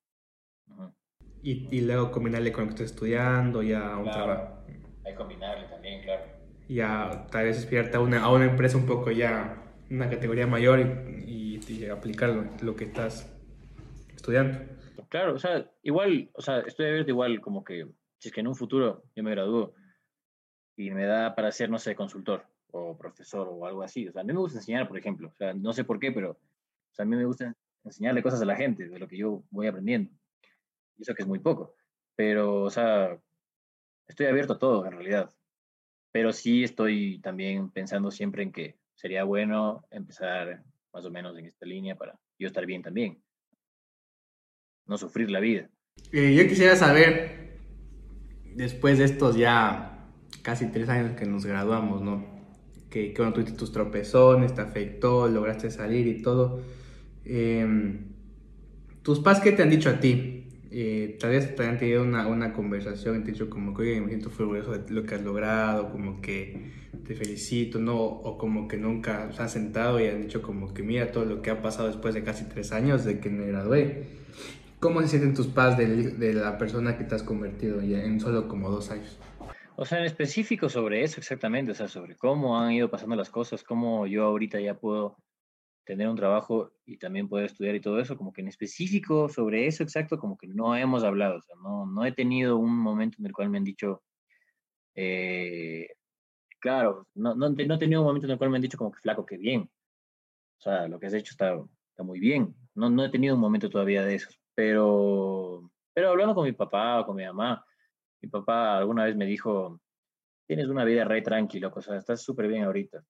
y, y, luego combinarle con lo que estás estudiando, ya un trabajo. Hay que combinarle también, claro. Ya tal vez despierta a una, a una empresa un poco ya, una categoría mayor y, y, aplicar lo, lo que estás estudiando. Claro, o sea, igual, o sea, estoy abierto igual como que si es que en un futuro yo me gradúo y me da para ser, no sé, consultor o profesor o algo así. O sea, a mí me gusta enseñar, por ejemplo. O sea, no sé por qué, pero o sea, a mí me gusta enseñarle cosas a la gente de lo que yo voy aprendiendo. Y eso que es muy poco. Pero, o sea, estoy abierto a todo en realidad. Pero sí estoy también pensando siempre en que sería bueno empezar más o menos en esta línea para yo estar bien también no sufrir la vida. Eh, yo quisiera saber, después de estos ya casi tres años que nos graduamos, ¿no? Que, que cuando tuviste tus tropezones, te afectó, lograste salir y todo. Em, ¿Tus padres qué te han dicho a ti? Eh, tal vez te han tenido una, una conversación y te han dicho como que, oye, me siento orgulloso de lo que has logrado, como que te felicito, ¿no? O como que nunca se han sentado y han dicho como que mira todo lo que ha pasado después de casi tres años de que me gradué. ¿Cómo se sienten tus padres de, de, la persona que te has convertido ya en solo como dos años? O sea, en específico sobre eso exactamente, o sea, sobre cómo han ido pasando las cosas, cómo yo ahorita ya puedo tener un trabajo y también poder estudiar y todo eso, como que en específico sobre eso exacto, como que no hemos hablado, o sea, no, no he tenido un momento en el cual me han dicho, eh, claro, no, no, he tenido un momento en el cual me han dicho como que flaco, que bien, o sea, lo que has hecho está, está muy bien, no, no he tenido un momento todavía de esos, pero, pero hablando con mi papá o con mi mamá, mi papá alguna vez me dijo, tienes una vida re tranquila, o sea, estás súper bien ahorita.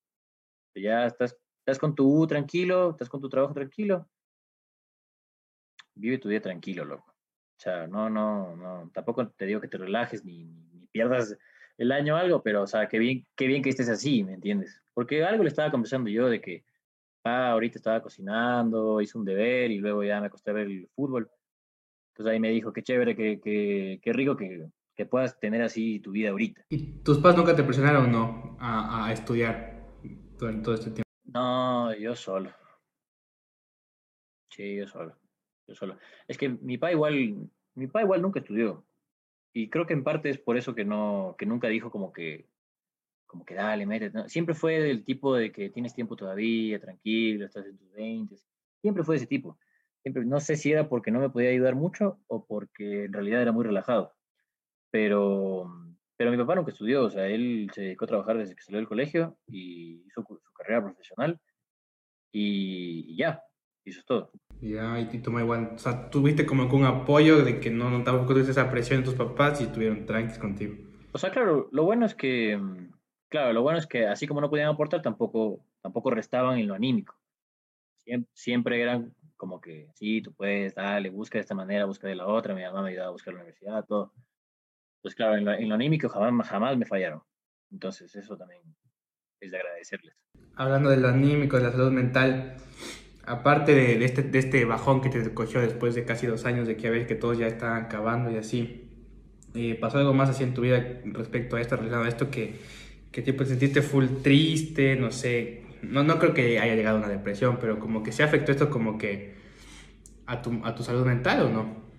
Ya estás, estás con tu tranquilo, estás con tu trabajo tranquilo. Vive tu vida tranquilo, loco. O sea, no, no, no, tampoco te digo que te relajes ni, pierdas el año o algo, pero, o sea, qué bien, qué bien que estés así, ¿me entiendes? Porque algo le estaba conversando yo de que, ah, ahorita estaba cocinando, hice un deber y luego ya me acosté a ver el fútbol. Entonces ahí me dijo, qué chévere, qué, qué, rico que, que, puedas tener así tu vida ahorita. ¿Y tus padres nunca te presionaron no a, a estudiar durante todo este tiempo? No, yo solo. Sí, yo solo. Yo solo. Es que mi papá igual, mi papá igual nunca estudió. Y creo que en parte es por eso que no, que nunca dijo como que, como que dale, métete. Siempre fue del tipo de que tienes tiempo todavía, tranquilo, estás en tus 20. Siempre fue ese tipo no sé si era porque no me podía ayudar mucho o porque en realidad era muy relajado. Pero, pero mi papá nunca estudió, o sea, él se dedicó a trabajar desde que salió del colegio y hizo su carrera profesional y, ya, eso es todo. Ya, y toma igual, o sea, tuviste como un apoyo de que no, no tampoco tuviste esa presión en tus papás y estuvieron tranquilos contigo. O sea, claro, lo bueno es que, claro, lo bueno es que así como no podían aportar, tampoco, tampoco restaban en lo anímico. Siempre, siempre eran como que, sí, tú puedes, dale, busca de esta manera, busca de la otra, mi mamá me ayudaba a buscar la universidad, todo. Pues claro, en lo, anímico jamás, jamás me fallaron. Entonces, eso también es de agradecerles. Hablando de lo anímico, de la salud mental, aparte de, este, de este bajón que te cogió después de casi dos años de que a ver que todos ya estaban acabando y así, eh, ¿pasó algo más así en tu vida respecto a esto, relacionado a esto, que, que te sentiste full triste, no sé, no, no creo que haya llegado a una depresión, pero como que se afectó esto como que a tu, a tu salud mental o no.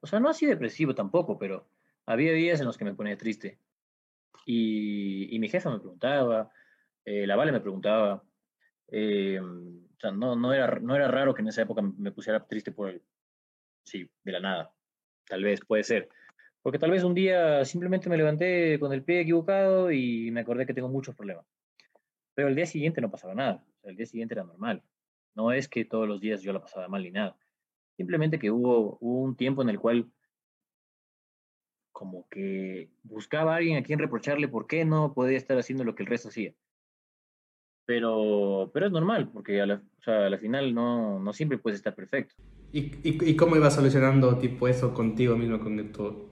O sea, no así depresivo tampoco, pero había días en los que me ponía triste. Y, y mi jefa me preguntaba, eh, la Vale me preguntaba. Eh, o sea, no, no, era, no era raro que en esa época me pusiera triste por el... Sí, de la nada. tal vez, puede ser. Porque tal vez un día simplemente me levanté con el pie equivocado y me acordé que tengo muchos problemas. Pero el día siguiente no pasaba nada. el día siguiente era normal. No es que todos los días yo la pasaba mal ni nada. Simplemente que hubo, un tiempo en el cual como que buscaba a alguien a quien reprocharle por qué no podía estar haciendo lo que el resto hacía. Pero, pero es normal, porque a la, o sea, a la final no, no siempre puedes estar perfecto. ¿Y, y, y cómo ibas solucionando tipo eso contigo mismo, con tu,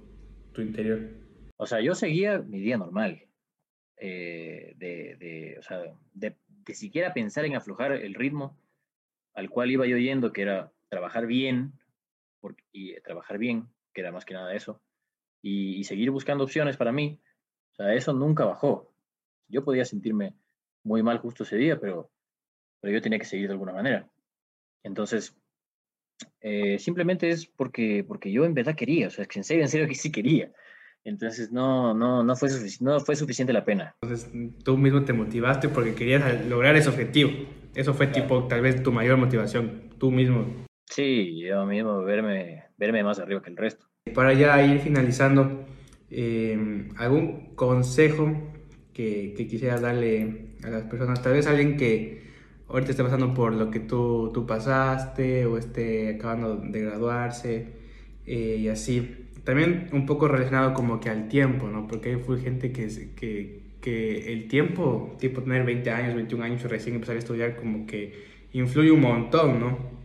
tu interior? O sea, yo seguía mi día normal. Eh, de, de, o sea, de, de, siquiera pensar en aflojar el ritmo al cual iba yo yendo, que era trabajar bien, porque, y trabajar bien, que era más que nada eso, y, y, seguir buscando opciones para mí. O sea, eso nunca bajó. Yo podía sentirme muy mal justo ese día, pero, pero yo tenía que seguir de alguna manera. Entonces, eh, simplemente es porque, porque yo en verdad quería, o sea, en serio, en serio que sí quería. Entonces no, no, no, fue no fue suficiente la pena. Entonces tú mismo te motivaste porque querías lograr ese objetivo. Eso fue tipo tal vez tu mayor motivación, tú mismo. Sí, yo mismo verme, verme más arriba que el resto. Para ya ir finalizando, eh, ¿algún consejo que, que quisieras darle a las personas? Tal vez alguien que ahorita esté pasando por lo que tú, tú pasaste o esté acabando de graduarse eh, y así. También un poco relacionado como que al tiempo, ¿no? Porque hay gente que, que, que el tiempo, tipo tener 20 años, 21 años recién empezar a estudiar, como que influye un montón, ¿no?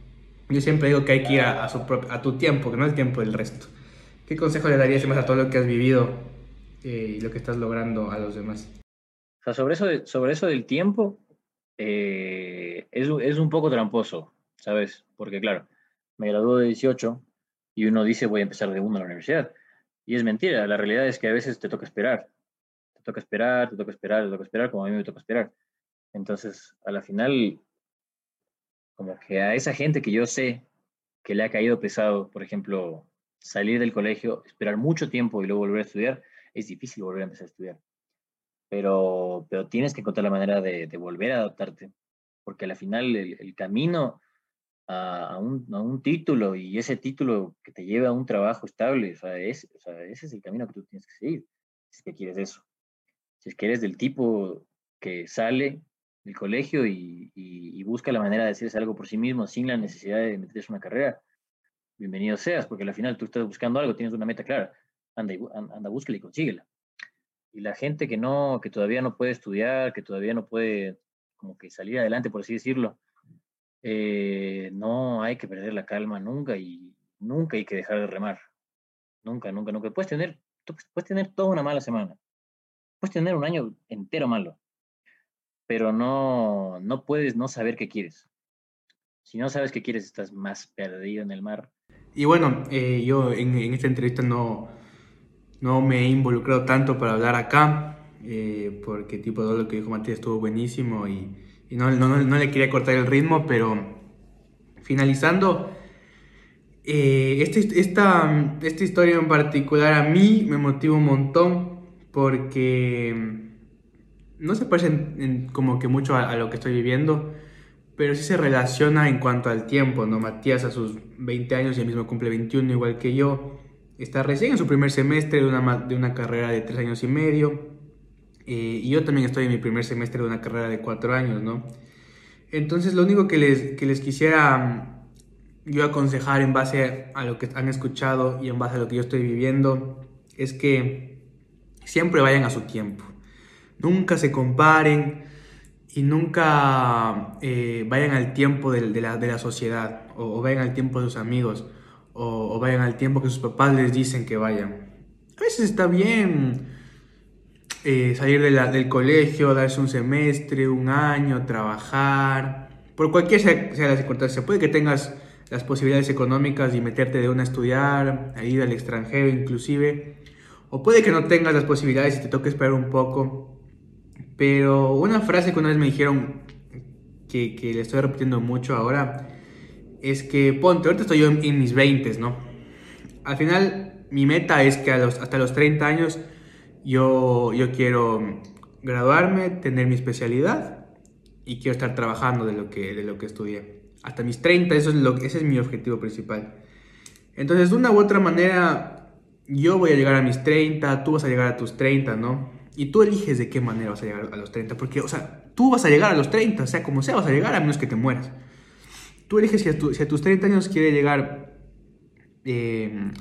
Yo siempre digo que hay que ir a, a, tu tiempo, que no el tiempo del resto. ¿Qué consejo le darías más a todo lo que has vivido eh, y lo que estás logrando a los demás? O sea, sobre eso, sobre eso del tiempo, eh, es, es un poco tramposo, ¿sabes? Porque claro, me graduó de 18 y uno dice voy a empezar de uno a la universidad. Y es mentira, la realidad es que a veces te toca esperar. Te toca esperar, te toca esperar, te toca esperar, como a mí me toca esperar. Entonces, a la final, como que a esa gente que yo sé que le ha caído pesado, por ejemplo, salir del colegio, esperar mucho tiempo y luego volver a estudiar, es difícil volver a empezar a estudiar. Pero, pero tienes que encontrar la manera de, volver a adaptarte, porque al final el, el camino a, un, a, un, título y ese título que te lleve a un trabajo estable, o sea, es, o sea, ese es el camino que tú tienes que seguir, si es que quieres eso. Si es que eres del tipo que sale del colegio y, y, busca la manera de hacerse algo por sí mismo sin la necesidad de meterse una carrera, bienvenido seas, porque al final tú estás buscando algo, tienes una meta clara, anda, y, anda, búsquela y consíguela. Y la gente que no, que todavía no puede estudiar, que todavía no puede como que salir adelante, por así decirlo, eh, no hay que perder la calma nunca y nunca hay que dejar de remar. Nunca, nunca, nunca. Puedes tener, puedes tener toda una mala semana. Puedes tener un año entero malo. Pero no, no puedes no saber qué quieres. Si no sabes qué quieres, estás más perdido en el mar. Y bueno, eh, yo en, esta entrevista no, no me he involucrado tanto para hablar acá, eh, porque tipo todo lo que dijo Matías estuvo buenísimo y, y no, no, no, le quería cortar el ritmo, pero finalizando, eh, este, esta, esta historia en particular a mí me motiva un montón porque no se parece como que mucho a, lo que estoy viviendo, pero sí se relaciona en cuanto al tiempo, ¿no? Matías a sus 20 años y él mismo cumple 21 igual que yo, está recién en su primer semestre de una, de una carrera de 3 años y medio, eh, y yo también estoy en mi primer semestre de una carrera de cuatro años, ¿no? Entonces lo único que les, que les quisiera mm, yo aconsejar en base a lo que han escuchado y en base a lo que yo estoy viviendo es que siempre vayan a su tiempo. Nunca se comparen y nunca eh, vayan al tiempo de, la, sociedad o, vayan al tiempo de sus amigos o, vayan al tiempo que sus papás les dicen que vayan. A veces está bien eh, salir del colegio, darse un semestre, un año, trabajar, por cualquier sea, sea la circunstancia. Puede que tengas las posibilidades económicas y meterte de una a estudiar, a ir al extranjero inclusive, o puede que no tengas las posibilidades y te toque esperar un poco. Pero una frase que una vez me dijeron, que, que le estoy repitiendo mucho ahora, es que ponte, ahorita estoy yo en, en mis 20, ¿no? Al final, mi meta es que a los, hasta los 30 años yo, yo quiero graduarme, tener mi especialidad y quiero estar trabajando de lo que, de lo que estudié. Hasta mis 30, eso es lo, ese es mi objetivo principal. Entonces, de una u otra manera, yo voy a llegar a mis 30, tú vas a llegar a tus 30, ¿no? Y tú eliges de qué manera vas a llegar a los 30, porque, o sea, tú vas a llegar a los 30, o sea, como sea, vas a llegar a menos que te mueras. Tú eliges si a, si a tus 30 años quiere llegar eh,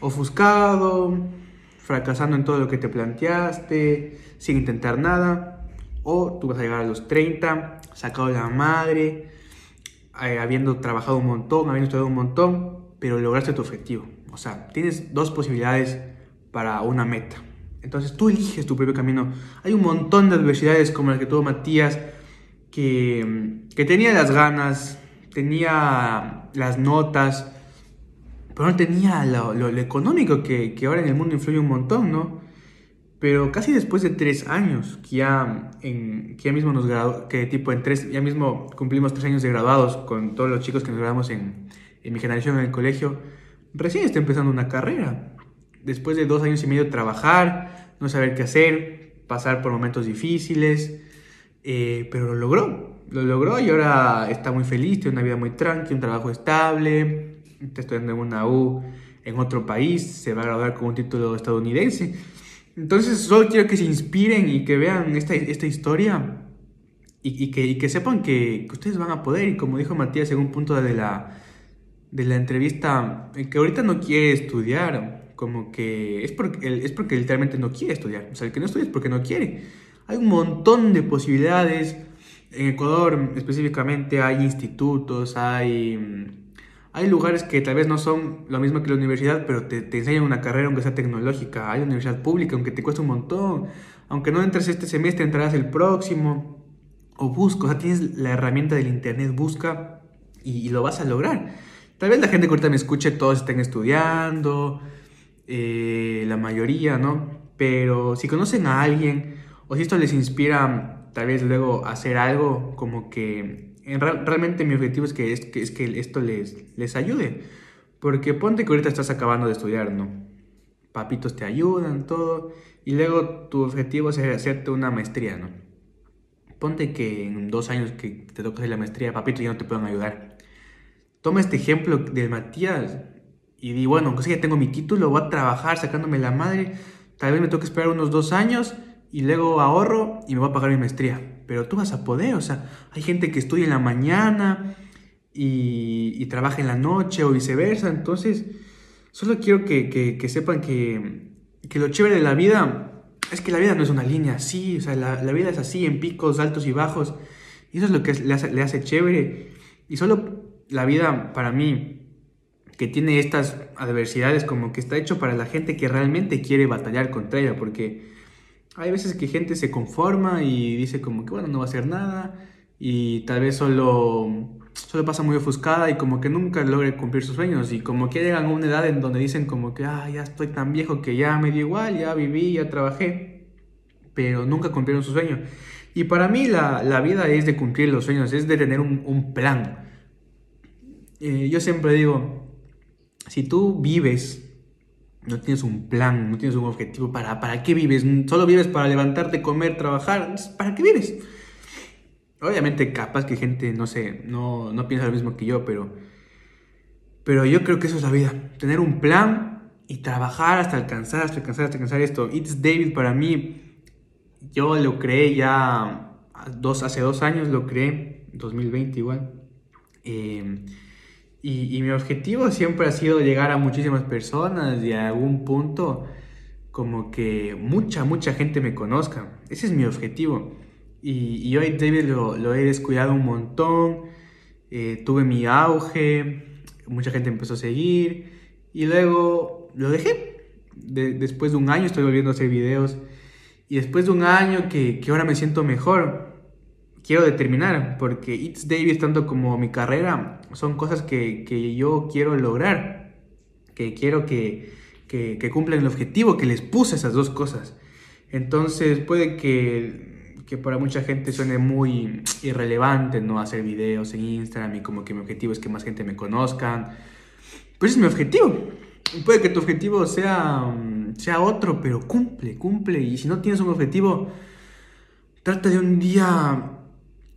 ofuscado, fracasando en todo lo que te planteaste, sin intentar nada, o tú vas a llegar a los 30, sacado la madre, eh, habiendo trabajado un montón, habiendo estudiado un montón, pero lograste tu objetivo. O sea, tienes dos posibilidades para una meta. Entonces tú eliges tu propio camino. Hay un montón de adversidades como la que tuvo Matías, que, tenía las ganas, tenía las notas, pero no tenía lo, económico que, que, ahora en el mundo influye un montón, ¿no? Pero casi después de tres años, que ya, ya mismo nos graduamos, que tipo en tres, ya mismo cumplimos tres años de graduados con todos los chicos que nos graduamos en, en mi generación en el colegio, recién está empezando una carrera. Después de dos años y medio trabajar, no saber qué hacer, pasar por momentos difíciles, eh, pero lo logró, lo logró y ahora está muy feliz, tiene una vida muy tranquila, un trabajo estable, está estudiando en una U en otro país, se va a graduar con un título estadounidense. Entonces solo quiero que se inspiren y que vean esta, esta historia y, que, sepan que, que, ustedes van a poder. Y como dijo Matías en un punto de la, de la entrevista, que ahorita no quiere estudiar, como que es porque, es porque literalmente no quiere estudiar. O sea, el que no estudia es porque no quiere. Hay un montón de posibilidades. En Ecuador específicamente hay institutos, hay hay lugares que tal vez no son lo mismo que la universidad, pero te, te enseñan una carrera aunque sea tecnológica. Hay universidad pública, aunque te cueste un montón. Aunque no entres este semestre, entrarás el próximo. O busca, o sea, tienes la herramienta del internet, busca y, lo vas a lograr. Tal vez la gente que ahorita me escuche, todos estén estudiando, eh, la mayoría, ¿no? Pero si conocen a alguien, o si esto les inspira tal vez luego hacer algo como que realmente mi objetivo es que, es que, es que esto les, les ayude. Porque ponte que ahorita estás acabando de estudiar, ¿no? Papitos te ayudan, todo. Y luego tu objetivo es hacerte una maestría, ¿no? Ponte que en dos años que te toca hacer la maestría, papitos ya no te pueden ayudar. Toma este ejemplo de Matías y di, bueno, aunque ya tengo mi título, voy a trabajar sacándome la madre. Tal vez me toque esperar unos dos años y luego ahorro y me voy a pagar mi maestría. Pero tú vas a poder, o sea, hay gente que estudia en la mañana y, trabaja en la noche o viceversa. Entonces, solo quiero que, sepan que, lo chévere de la vida es que la vida no es una línea así, o sea, la, vida es así, en picos, altos y bajos. Y eso es lo que le hace chévere. Y solo la vida, para mí, que tiene estas adversidades, como que está hecho para la gente que realmente quiere batallar contra ella, porque hay veces que gente se conforma y dice como que bueno, no va a hacer nada y tal vez solo, solo pasa muy ofuscada y como que nunca logre cumplir sus sueños y como que llegan a una edad en donde dicen como que ah, ya estoy tan viejo que ya me dio igual, ya viví, ya trabajé, pero nunca cumplieron su sueño. Y para mí la, la vida es de cumplir los sueños, es de tener un, un plan. Eh, yo siempre digo, si tú vives no tienes un plan, no tienes un objetivo. ¿Para, ¿Para qué vives? ¿Solo vives para levantarte, comer, trabajar? ¿Para qué vives? Obviamente capaz que gente, no sé, no, no piensa lo mismo que yo, pero, pero yo creo que eso es la vida. Tener un plan y trabajar hasta alcanzar, hasta alcanzar, hasta alcanzar esto. It's David para mí, yo lo creé ya dos, hace dos años, lo creé, 2020 igual. Eh, y, mi objetivo siempre ha sido llegar a muchísimas personas y a algún punto como que mucha, mucha gente me conozca. Ese es mi objetivo. Y, y hoy David lo, lo, he descuidado un montón. Eh, tuve mi auge, mucha gente empezó a seguir y luego lo dejé. después de un año estoy volviendo a hacer videos y después de un año que, que ahora me siento mejor, quiero determinar, porque It's Davis, tanto como mi carrera, son cosas que, que yo quiero lograr, que quiero que, que, cumplan el objetivo que les puse esas dos cosas. Entonces puede que, que para mucha gente suene muy irrelevante no hacer videos en Instagram y como que mi objetivo es que más gente me conozcan. Pues es mi objetivo. Puede que tu objetivo sea, sea otro, pero cumple, cumple. Y si no tienes un objetivo, trata de un día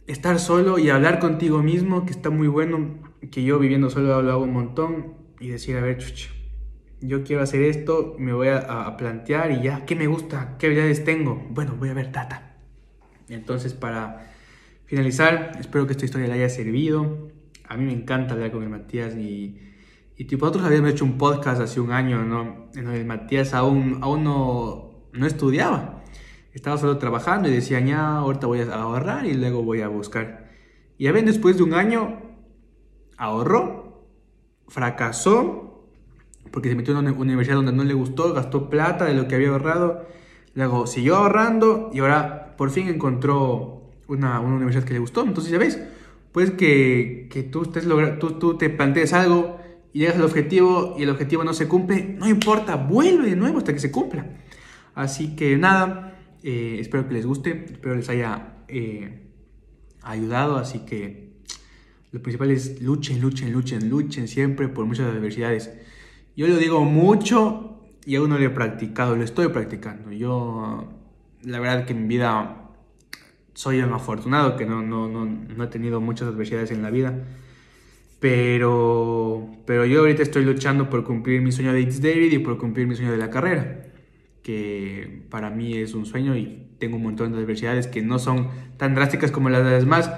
estar solo y hablar contigo mismo, que está muy bueno, que yo viviendo solo lo hago un montón. y decir, a ver, chuch, yo quiero hacer esto, me voy a, plantear y ya, ¿qué me gusta? ¿Qué habilidades tengo? Bueno, voy a ver Tata. Entonces, para finalizar, espero que esta historia le haya servido. A mí me encanta hablar con el Matías y, y tipo, nosotros habíamos hecho un podcast hace un año, ¿no? En el Matías aún, aún no, no estudiaba. Estaba solo trabajando y decía, ya, ahorita voy a ahorrar y luego voy a buscar. Y ya ven, después de un año, ahorró, fracasó, porque se metió en una universidad donde no le gustó, gastó plata de lo que había ahorrado, luego siguió ahorrando y ahora por fin encontró una, una universidad que le gustó. Entonces ya ves, pues que, que tú, estés tú, tú te plantees algo y llegas al objetivo y el objetivo no se cumple, no importa, vuelve de nuevo hasta que se cumpla. Así que nada, eh, espero que les guste, espero les haya eh, ayudado, así que lo principal es luchen, luchen, luchen, luchen siempre por muchas adversidades. Yo lo digo mucho y aún no lo he practicado, lo estoy practicando. Yo, la verdad que en mi vida soy un afortunado que no, no, no, no he tenido muchas adversidades en la vida. Pero, pero yo ahorita estoy luchando por cumplir mi sueño de X David y por cumplir mi sueño de la carrera, que para mí es un sueño y tengo un montón de adversidades que no son tan drásticas como las demás,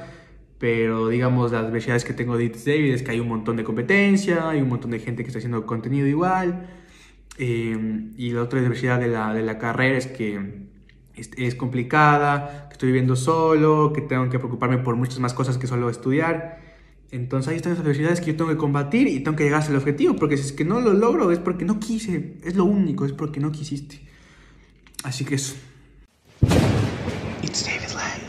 pero digamos las adversidades que tengo de David es que hay un montón de competencia, hay un montón de gente que está haciendo contenido igual, eh, y la otra adversidad de la, de la carrera es que es, complicada, que estoy viviendo solo, que tengo que preocuparme por muchas más cosas que solo estudiar. Entonces ahí están las adversidades que yo tengo que combatir y tengo que llegar al objetivo, porque si es que no lo logro es porque no quise, es lo único, es porque no quisiste. Así que eso. It's David Lives.